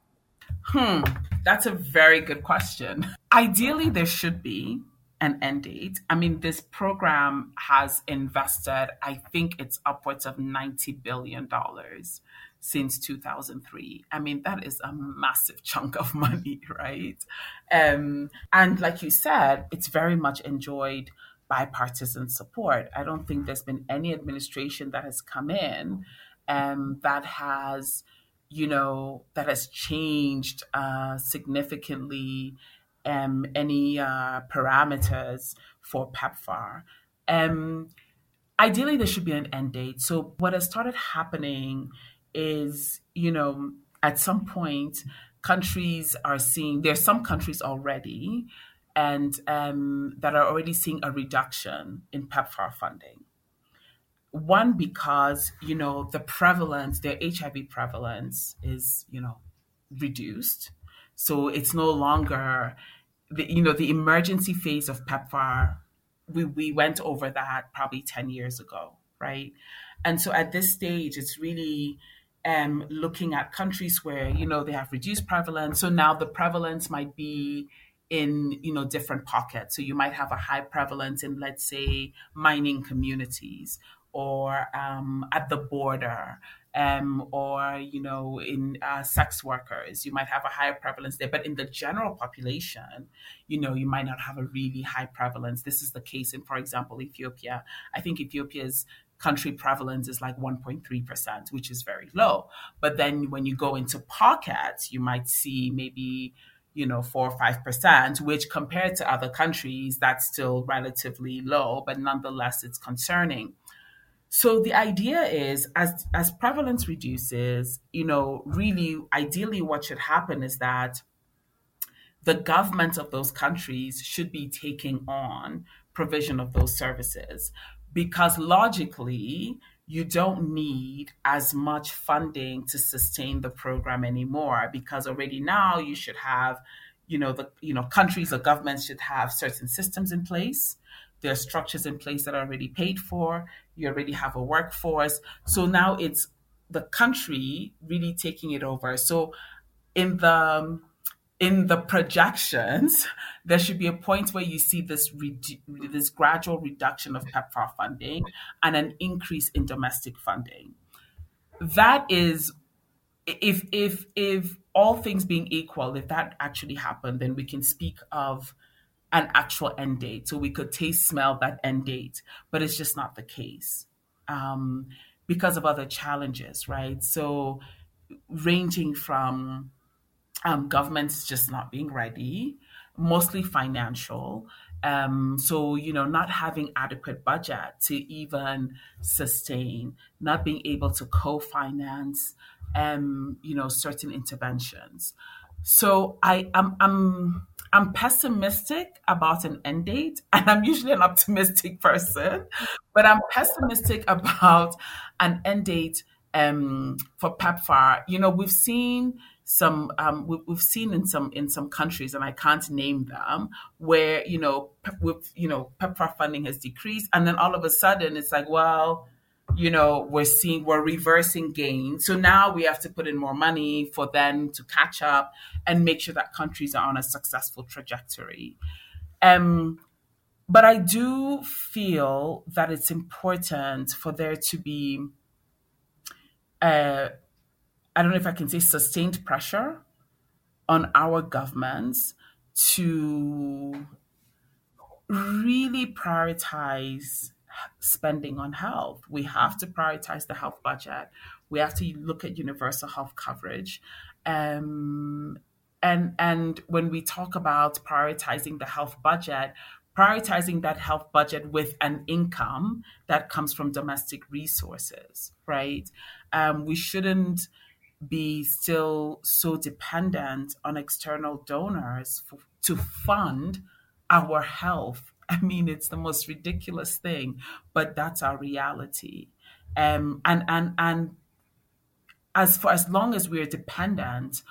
Speaker 2: Hmm, that's a very good question. Ideally, there should be an end date. I mean, this program has invested, I think it's upwards of $90 billion since 2003. I mean, that is a massive chunk of money, right? Um, and like you said, it's very much enjoyed bipartisan support. I don't think there's been any administration that has come in um, that has, you know, that has changed uh, significantly um, any uh, parameters for PEPFAR. Um, ideally, there should be an end date. So, what has started happening is, you know, at some point, countries are seeing, there's some countries already and um, that are already seeing a reduction in PEPFAR funding. One, because, you know, the prevalence, their HIV prevalence is, you know, reduced. So it's no longer, the, you know, the emergency phase of PEPFAR, we, we went over that probably 10 years ago, right? And so at this stage, it's really um, looking at countries where you know they have reduced prevalence. So now the prevalence might be in you know different pockets. So you might have a high prevalence in let's say mining communities or um, at the border. Um, or you know in uh, sex workers you might have a higher prevalence there but in the general population you know you might not have a really high prevalence this is the case in for example ethiopia i think ethiopia's country prevalence is like 1.3%, which is very low. But then when you go into pockets, you might see maybe, you know, four or 5%, which compared to other countries, that's still relatively low, but nonetheless, it's concerning. So the idea is as as prevalence reduces, you know, really ideally what should happen is that the government of those countries should be taking on provision of those services because logically, you don't need as much funding to sustain the program anymore because already now you should have you know the you know countries or governments should have certain systems in place there are structures in place that are already paid for you already have a workforce so now it's the country really taking it over so in the um, in the projections, there should be a point where you see this redu- this gradual reduction of PEPFAR funding and an increase in domestic funding. That is, if if if all things being equal, if that actually happened, then we can speak of an actual end date. So we could taste smell that end date, but it's just not the case um, because of other challenges, right? So ranging from um, governments just not being ready, mostly financial. Um, so, you know, not having adequate budget to even sustain, not being able to co finance, um, you know, certain interventions. So I, I'm, I'm, I'm pessimistic about an end date, and I'm usually an optimistic person, but I'm pessimistic about an end date um, for PEPFAR. You know, we've seen some um, we, have seen in some in some countries, and I can't name them, where you know with you know PEPFAR funding has decreased, and then all of a sudden it's like, well, you know, we're seeing we're reversing gains, so now we have to put in more money for them to catch up and make sure that countries are on a successful trajectory. Um, but I do feel that it's important for there to be. Uh, I don't know if I can say sustained pressure on our governments to really prioritize spending on health. We have to prioritize the health budget. We have to look at universal health coverage. Um, and and when we talk about prioritizing the health budget, prioritizing that health budget with an income that comes from domestic resources, right? Um, we shouldn't be still so dependent on external donors for, to fund our health. I mean, it's the most ridiculous thing, but that's our reality. Um, and and and as for as long as we're dependent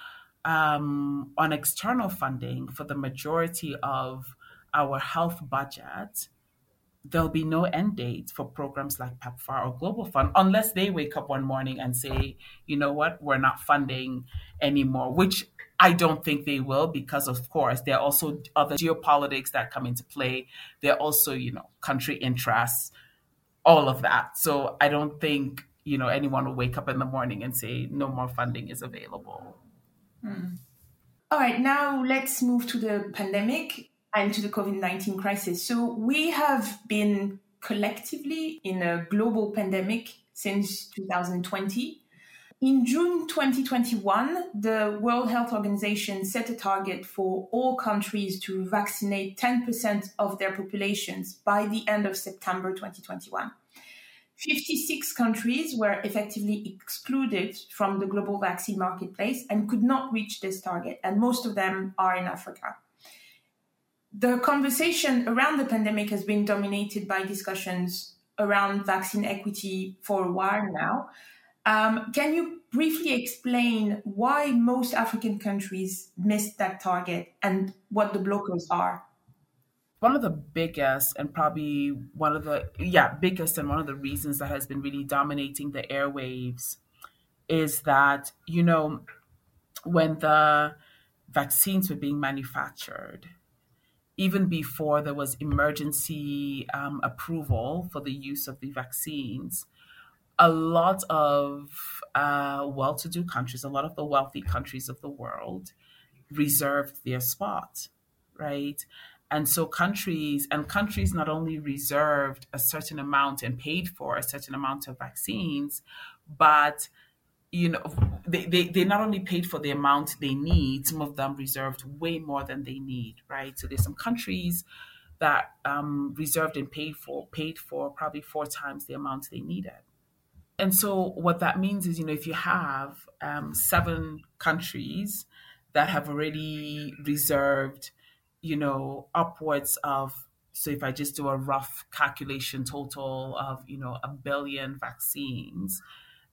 Speaker 2: um, on external funding for the majority of our health budget, there'll be no end date for programs like PEPFAR or Global Fund unless they wake up one morning and say, you know what, we're not funding anymore, which I don't think they will because, of course, there are also other geopolitics that come into play. There are also, you know, country interests, all of that. So I don't think, you know, anyone will wake up in the morning and say no more funding is available.
Speaker 1: Mm. All right, now let's move to the pandemic and to the COVID 19 crisis. So we have been collectively in a global pandemic since 2020. In June 2021, the World Health Organization set a target for all countries to vaccinate 10% of their populations by the end of September 2021. 56 countries were effectively excluded from the global vaccine marketplace and could not reach this target, and most of them are in Africa the conversation around the pandemic has been dominated by discussions around vaccine equity for a while now. Um, can you briefly explain why most African countries missed that target and what the blockers are?
Speaker 2: One of the biggest and probably one of the yeah biggest and one of the reasons that has been really dominating the airwaves is that you know when the vaccines were being manufactured even before there was emergency um, approval for the use of the vaccines, a lot of uh, well to do countries, a lot of the wealthy countries of the world reserved their spot, right? And so countries and countries not only reserved a certain amount and paid for a certain amount of vaccines, but you know, they, they, they not only paid for the amount they need, some of them reserved way more than they need, right? So there's some countries that um, reserved and paid for paid for probably four times the amount they needed. And so what that means is, you know, if you have um, seven countries that have already reserved, you know, upwards of so if I just do a rough calculation total of, you know, a billion vaccines,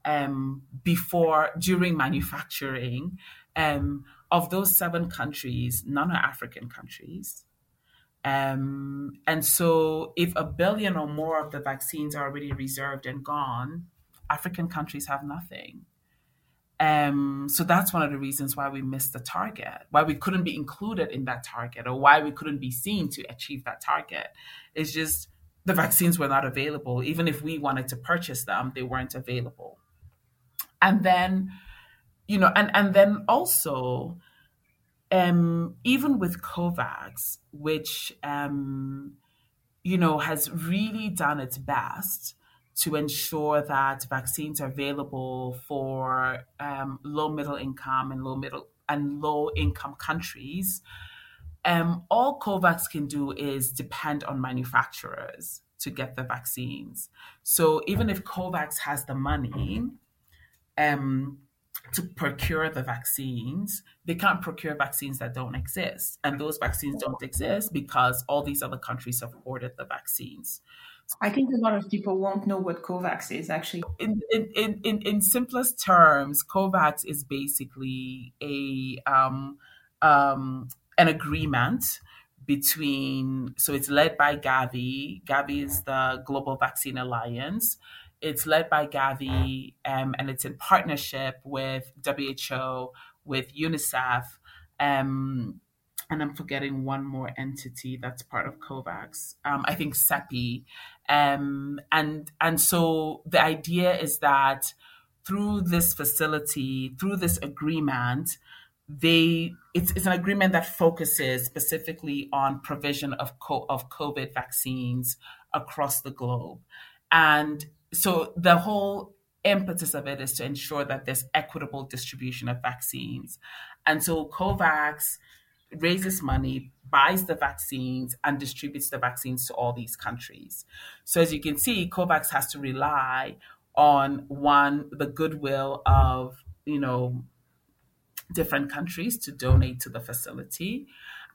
Speaker 2: um, before, during manufacturing. Um, of those seven countries, none are African countries. Um, and so, if a billion or more of the vaccines are already reserved and gone, African countries have nothing. Um, so that's one of the reasons why we missed the target, why we couldn't be included in that target, or why we couldn't be seen to achieve that target. It's just the vaccines were not available. Even if we wanted to purchase them, they weren't available and then you know and and then also um even with covax which um you know has really done its best to ensure that vaccines are available for um, low middle income and low middle and low income countries um, all covax can do is depend on manufacturers to get the vaccines. So even if covax has the money um, to procure the vaccines, they can't procure vaccines that don't exist. And those vaccines don't exist because all these other countries have ordered the vaccines.
Speaker 1: I think a lot of people won't know what COVAX is actually.
Speaker 2: In, in, in, in simplest terms, COVAX is basically a um, um, an agreement between, so it's led by Gavi. Gavi is the Global Vaccine Alliance. It's led by Gavi um, and it's in partnership with WHO, with UNICEF, um, and I'm forgetting one more entity that's part of COVAX. Um, I think CEPI. Um, and, and so the idea is that through this facility, through this agreement, they it's, it's an agreement that focuses specifically on provision of co- of COVID vaccines across the globe, and so the whole impetus of it is to ensure that there's equitable distribution of vaccines. And so COVAX raises money, buys the vaccines, and distributes the vaccines to all these countries. So as you can see, COVAX has to rely on one, the goodwill of you know, different countries to donate to the facility.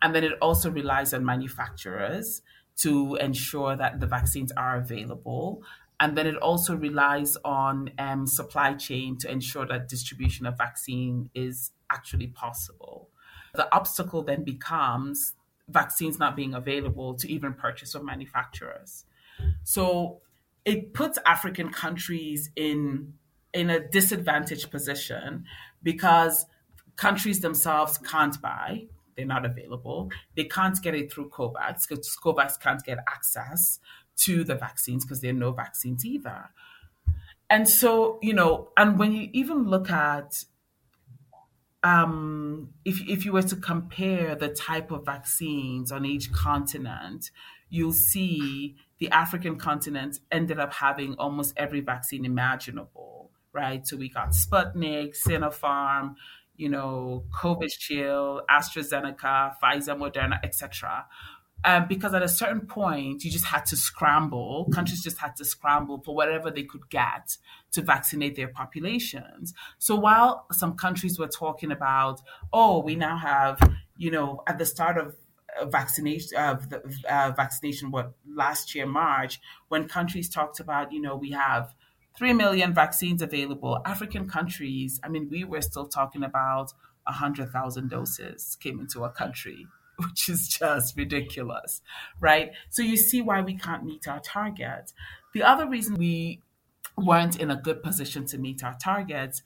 Speaker 2: And then it also relies on manufacturers to ensure that the vaccines are available. And then it also relies on um, supply chain to ensure that distribution of vaccine is actually possible. The obstacle then becomes vaccines not being available to even purchase from manufacturers. So it puts African countries in in a disadvantaged position because countries themselves can't buy they're not available they can't get it through covax because covax can't get access to the vaccines because there are no vaccines either and so you know and when you even look at um, if, if you were to compare the type of vaccines on each continent, you'll see the African continent ended up having almost every vaccine imaginable, right? So we got Sputnik, Sinopharm, you know, Covishield, AstraZeneca, Pfizer, Moderna, etc. Um, because at a certain point, you just had to scramble. Countries just had to scramble for whatever they could get to vaccinate their populations. So while some countries were talking about, oh, we now have, you know, at the start of vaccination of uh, uh, vaccination, what last year March, when countries talked about, you know, we have 3 million vaccines available. African countries, I mean, we were still talking about 100,000 doses came into our country, which is just ridiculous, right? So you see why we can't meet our target. The other reason we weren't in a good position to meet our targets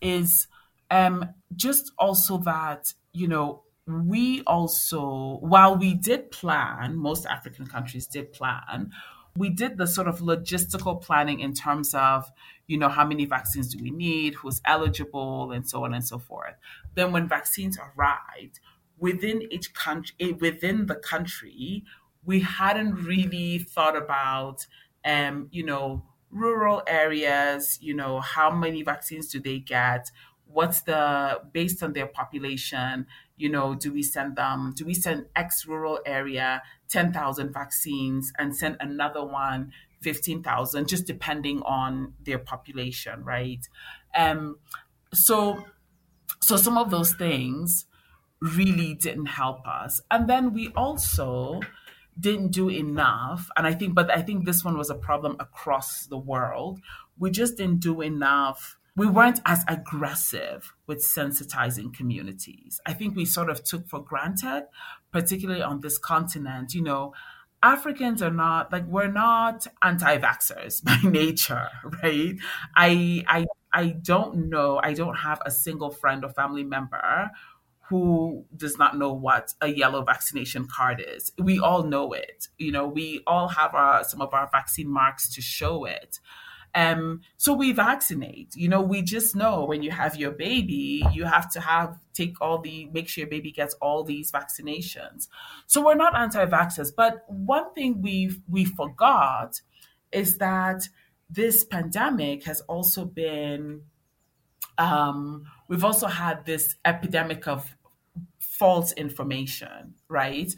Speaker 2: is um, just also that, you know, we also, while we did plan, most African countries did plan, we did the sort of logistical planning in terms of you know how many vaccines do we need who's eligible and so on and so forth then when vaccines arrived within each country eh, within the country we hadn't really thought about um you know rural areas you know how many vaccines do they get? What's the based on their population you know do we send them do we send x rural area 10,000 vaccines and send another one 15,000 just depending on their population right? Um so so some of those things really didn't help us. And then we also didn't do enough. And i think but i think this one was a problem across the world. We just didn't do enough. We weren't as aggressive with sensitizing communities. I think we sort of took for granted, particularly on this continent, you know, Africans are not like we're not anti-vaxxers by nature, right? I I I don't know, I don't have a single friend or family member who does not know what a yellow vaccination card is. We all know it. You know, we all have our some of our vaccine marks to show it. Um, so we vaccinate. You know, we just know when you have your baby, you have to have take all the make sure your baby gets all these vaccinations. So we're not anti-vaxxers, but one thing we we forgot is that this pandemic has also been um, we've also had this epidemic of false information, right?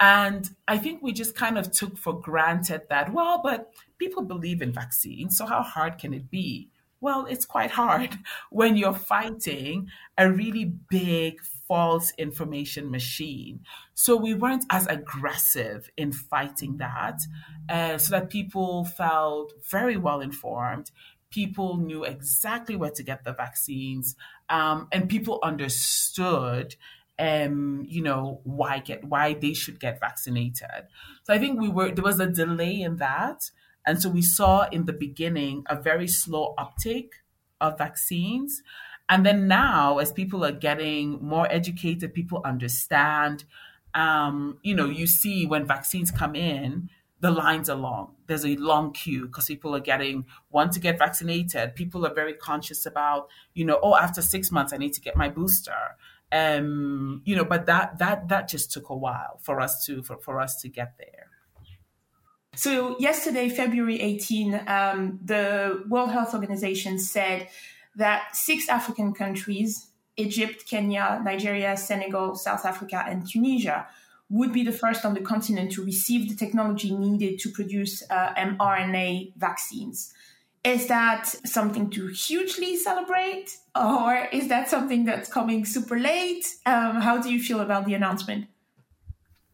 Speaker 2: And I think we just kind of took for granted that, well, but people believe in vaccines, so how hard can it be? Well, it's quite hard when you're fighting a really big false information machine. So we weren't as aggressive in fighting that, uh, so that people felt very well informed. People knew exactly where to get the vaccines, um, and people understood um, you know, why get why they should get vaccinated. So I think we were there was a delay in that. And so we saw in the beginning a very slow uptake of vaccines. And then now, as people are getting more educated, people understand, um, you know, you see when vaccines come in, the lines are long. There's a long queue because people are getting want to get vaccinated. People are very conscious about, you know, oh, after six months, I need to get my booster um you know but that that that just took a while for us to for, for us to get there
Speaker 1: so yesterday february 18 um, the world health organization said that six african countries egypt kenya nigeria senegal south africa and tunisia would be the first on the continent to receive the technology needed to produce uh, mRNA vaccines. Is that something to hugely celebrate, or is that something that's coming super late? Um, how do you feel about the announcement?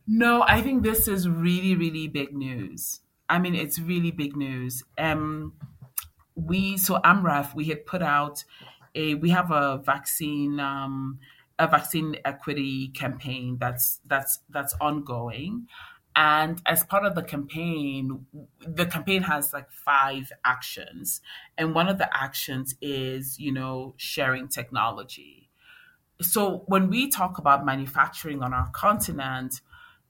Speaker 2: No, I think this is really, really big news. I mean, it's really big news. Um, we so AMREF we had put out a we have a vaccine um, a vaccine equity campaign that's that's that's ongoing. And as part of the campaign the campaign has like five actions. And one of the actions is you know sharing technology. So when we talk about manufacturing on our continent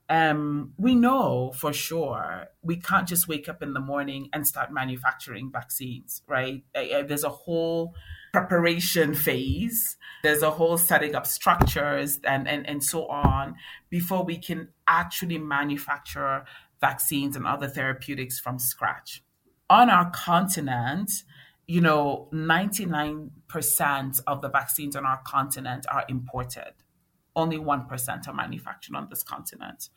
Speaker 2: um, we know for sure we can't just wake up in the morning and start manufacturing vaccines, right? There's a whole preparation phase, there's a whole setting up structures and, and, and so on before we can actually manufacture vaccines and other therapeutics from scratch. On our continent, you know, 99% of the vaccines on our continent are imported only 1% are manufactured on this continent.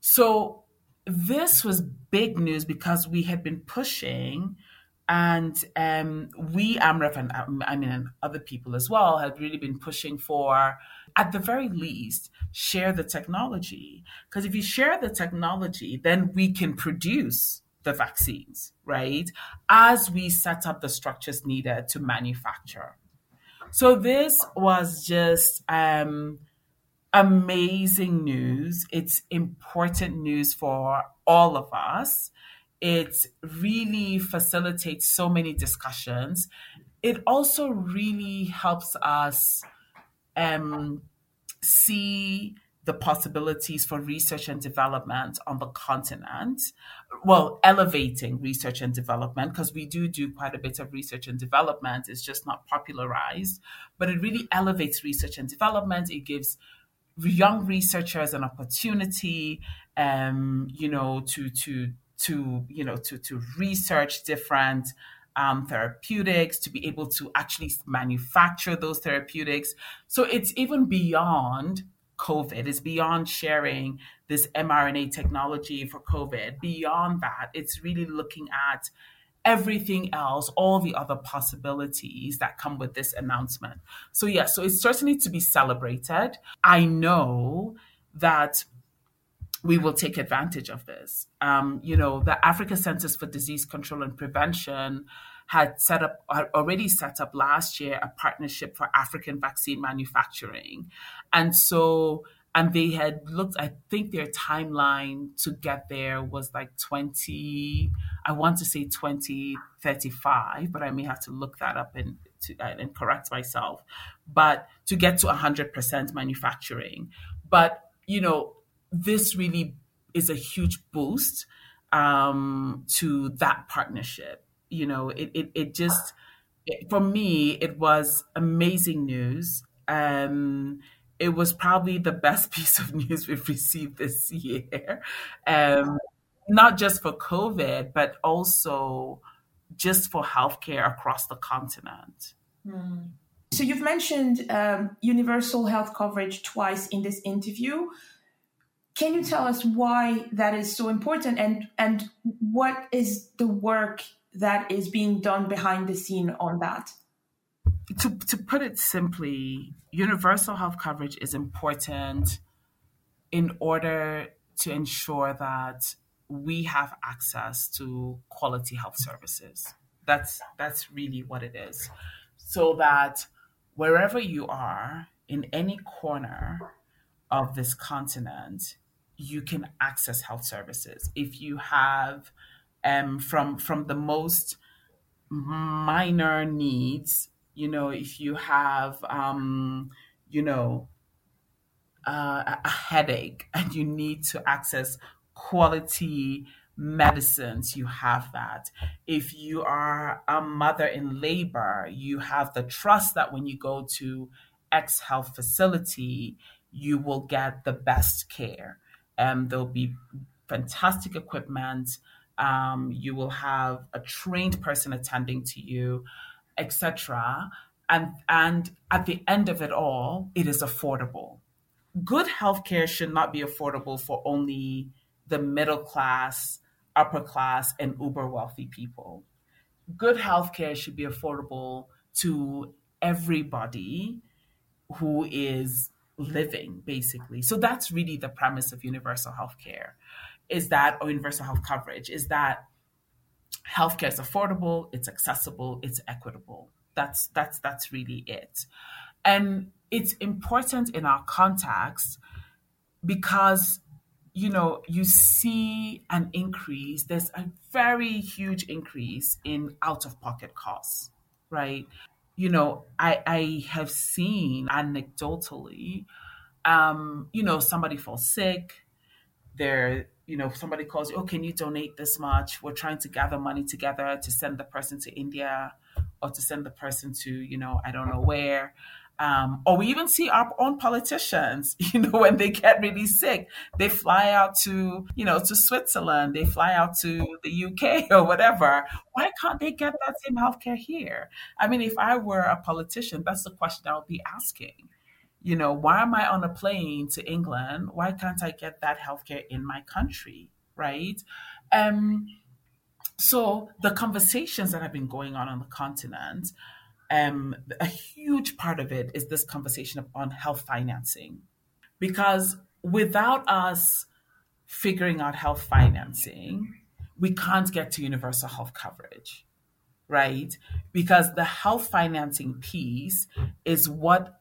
Speaker 2: So this was big news because we had been pushing and um, we Amref and um, i mean and other people as well had really been pushing for at the very least share the technology because if you share the technology then we can produce the vaccines right as we set up the structures needed to manufacture so this was just um, amazing news. It's important news for all of us. It really facilitates so many discussions. It also really helps us um, see the possibilities for research and development on the continent. Well, elevating research and development, because we do do quite a bit of research and development. It's just not popularized, but it really elevates research and development. It gives young researchers an opportunity, um, you know, to to to you know to to research different um, therapeutics, to be able to actually manufacture those therapeutics. So it's even beyond COVID. It's beyond sharing this mRNA technology for COVID. Beyond that, it's really looking at everything else, all the other possibilities that come with this announcement. So, yeah, so it's certainly to be celebrated. I know that we will take advantage of this. Um, you know, the Africa Centers for Disease Control and Prevention had set up already set up last year a partnership for African vaccine manufacturing. And so and they had looked i think their timeline to get there was like 20 i want to say 2035 but i may have to look that up and to, uh, and correct myself. But to get to 100% manufacturing. But you know this really is a huge boost um, to that partnership. You know it, it, it just it, for me it was amazing news. Um, it was probably the best piece of news we've received this year. Um, not just for COVID, but also just for healthcare across the continent.
Speaker 1: Mm. So you've mentioned um, universal health coverage twice in this interview. Can you tell us why that is so important and, and what is the work that is being done behind the scene on that?
Speaker 2: to, to put it simply, universal health coverage is important in order to ensure that we have access to quality health services. That's that's really what it is. So that wherever you are in any corner of this continent, you can access health services. If you have um, from from the most minor needs you know, if you have, um, you know, uh, a headache and you need to access quality medicines, you have that. If you are a mother in labor, you have the trust that when you go to X health facility, you will get the best care. Um, there'll be fantastic equipment. Um, you will have a trained person attending to you etc. And and at the end of it all, it is affordable. Good healthcare should not be affordable for only the middle class, upper class, and uber wealthy people. good healthcare should be affordable to everybody who is living, basically. So that's really the premise of universal healthcare is that, or universal health coverage, is that healthcare is affordable, it's accessible, it's equitable. That's that's that's really it. And it's important in our context because you know you see an increase there's a very huge increase in out of pocket costs right? You know i i have seen anecdotally um you know somebody falls sick they're you know somebody calls you oh can you donate this much? We're trying to gather money together to send the person to india or to send the person to you know i don't know where um, or we even see our own politicians, you know, when they get really sick, they fly out to, you know, to Switzerland, they fly out to the UK or whatever. Why can't they get that same healthcare here? I mean, if I were a politician, that's the question I would be asking. You know, why am I on a plane to England? Why can't I get that healthcare in my country? Right. Um, so the conversations that have been going on on the continent um, a huge part of it is this conversation on health financing. Because without us figuring out health financing, we can't get to universal health coverage, right? Because the health financing piece is what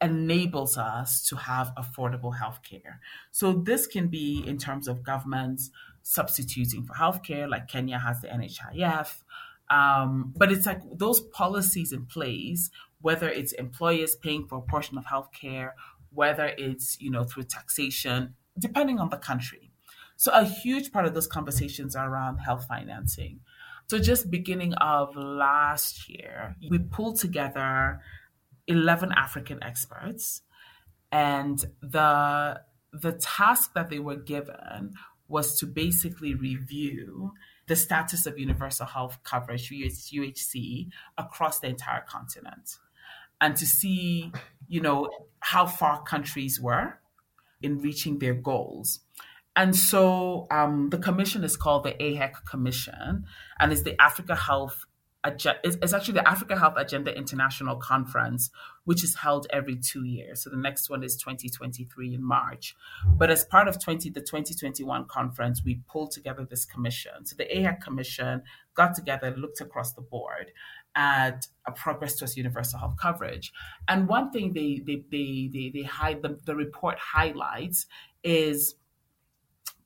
Speaker 2: enables us to have affordable health care. So this can be in terms of governments substituting for healthcare, like Kenya has the NHIF, um, but it's like those policies in place, whether it's employers paying for a portion of healthcare, whether it's you know through taxation, depending on the country. So a huge part of those conversations are around health financing. So just beginning of last year, we pulled together 11 African experts and the the task that they were given was to basically review the status of universal health coverage, UHC, across the entire continent, and to see, you know, how far countries were in reaching their goals. And so um, the commission is called the AHAIC Commission, and is the Africa Health it's actually the Africa Health Agenda International Conference, which is held every two years. So the next one is 2023 in March. But as part of 20, the 2021 conference, we pulled together this commission. So the AHAIC Commission got together, looked across the board at a progress towards universal health coverage. And one thing they they they they, they hide the, the report highlights is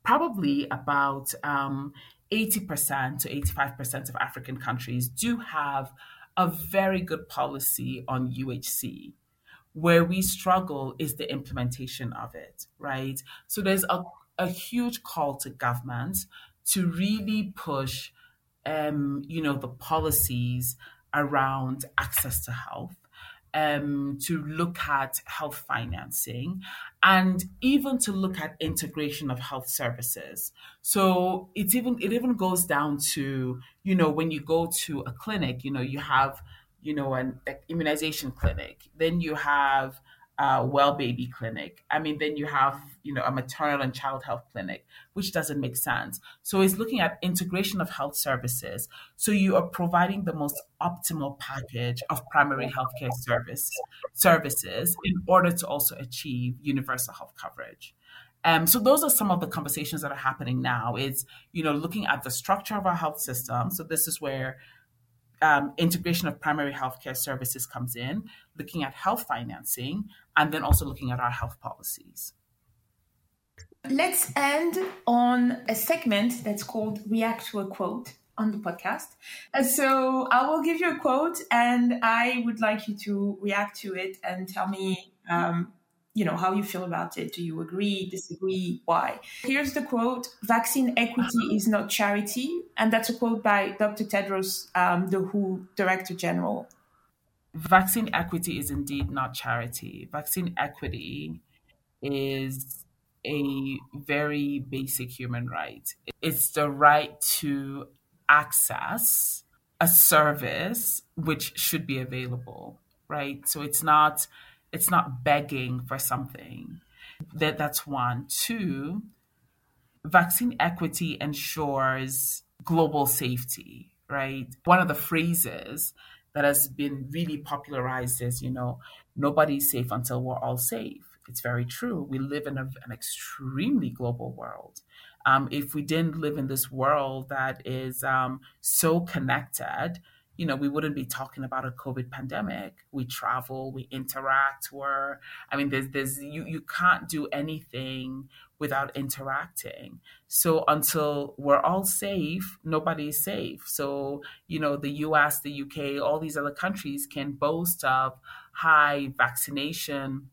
Speaker 2: probably about um, 80% to 85% of African countries do have a very good policy on UHC. Where we struggle is the implementation of it, right? So there's a, a huge call to governments to really push, um, you know, the policies around access to health um, to look at health financing and even to look at integration of health services. So it's even it even goes down to you know when you go to a clinic, you know you have you know an immunization clinic, then you have uh, well baby clinic. I mean, then you have, you know, a maternal and child health clinic, which doesn't make sense. So it's looking at integration of health services. So you are providing the most optimal package of primary healthcare service services in order to also achieve universal health coverage. Um, so those are some of the conversations that are happening now. Is you know looking at the structure of our health system. So this is where um, integration of primary healthcare services comes in, looking at health financing, and then also looking at our health policies.
Speaker 1: Let's end on a segment that's called React to a Quote on the podcast. So I will give you a quote, and I would like you to react to it and tell me um, you know how you feel about it. Do you agree disagree why? Here's the quote. Vaccine equity is not charity. And that's a quote by dr tedros um, the WHO director general
Speaker 2: vaccine equity is indeed not charity vaccine equity is a very basic human right it's the right to access a service which should be available right so it's not it's not begging for something. That that's one. Two, vaccine equity ensures global safety, right? One of the phrases that has been really popularized is, you know, nobody's safe until we're all safe. It's very true. We live in a, an extremely global world. Um, if we didn't live in this world that is um, so connected, you know, we wouldn't be talking about a COVID pandemic. We travel, we interact. We're, I mean, there's, there's, you, you can't do anything without interacting. So until we're all safe, nobody's safe. So, you know, the US, the UK, all these other countries can boast of high vaccination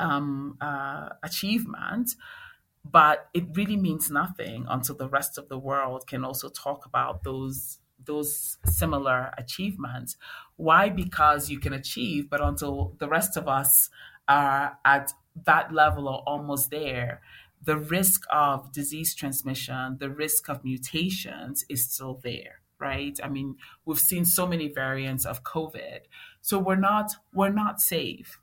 Speaker 2: um, uh, achievement but it really means nothing until the rest of the world can also talk about those those similar achievements. Why? Because you can achieve, but until the rest of us are at that level or almost there, the risk of disease transmission, the risk of mutations is still there, right? I mean, we've seen so many variants of COVID. So we're not we're not safe.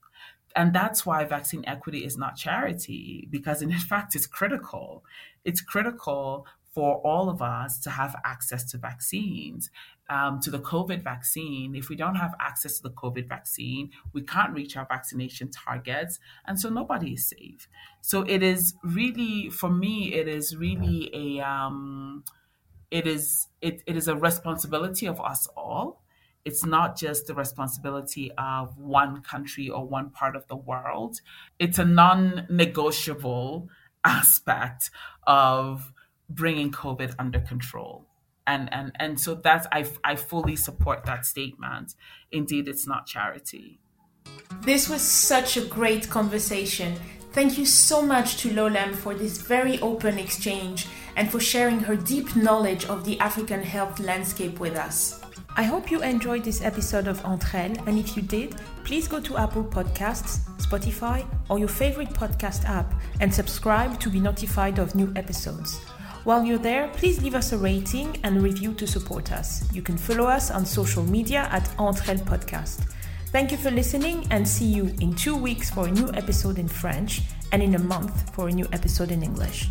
Speaker 2: And that's why vaccine equity is not charity, because in fact it's critical. It's critical for all of us to have access to vaccines, um, to the COVID vaccine. If we don't have access to the COVID vaccine, we can't reach our vaccination targets. And so nobody is safe. So it is really, for me, it is really a, um, it is, it, it is a responsibility of us all. It's not just the responsibility of one country or one part of the world. It's a non negotiable aspect of bringing COVID under control. And, and, and so that's, I, I fully support that statement. Indeed, it's not charity.
Speaker 1: This was such a great conversation. Thank you so much to Lolem for this very open exchange and for sharing her deep knowledge of the African health landscape with us. I hope you enjoyed this episode of Entre Elles, and if you did, please go to Apple Podcasts, Spotify, or your favorite podcast app and subscribe to be notified of new episodes. While you're there, please leave us a rating and review to support us. You can follow us on social media at Entre Podcast. Thank you for listening and see you in two weeks for a new episode in French and in a month for a new episode in English.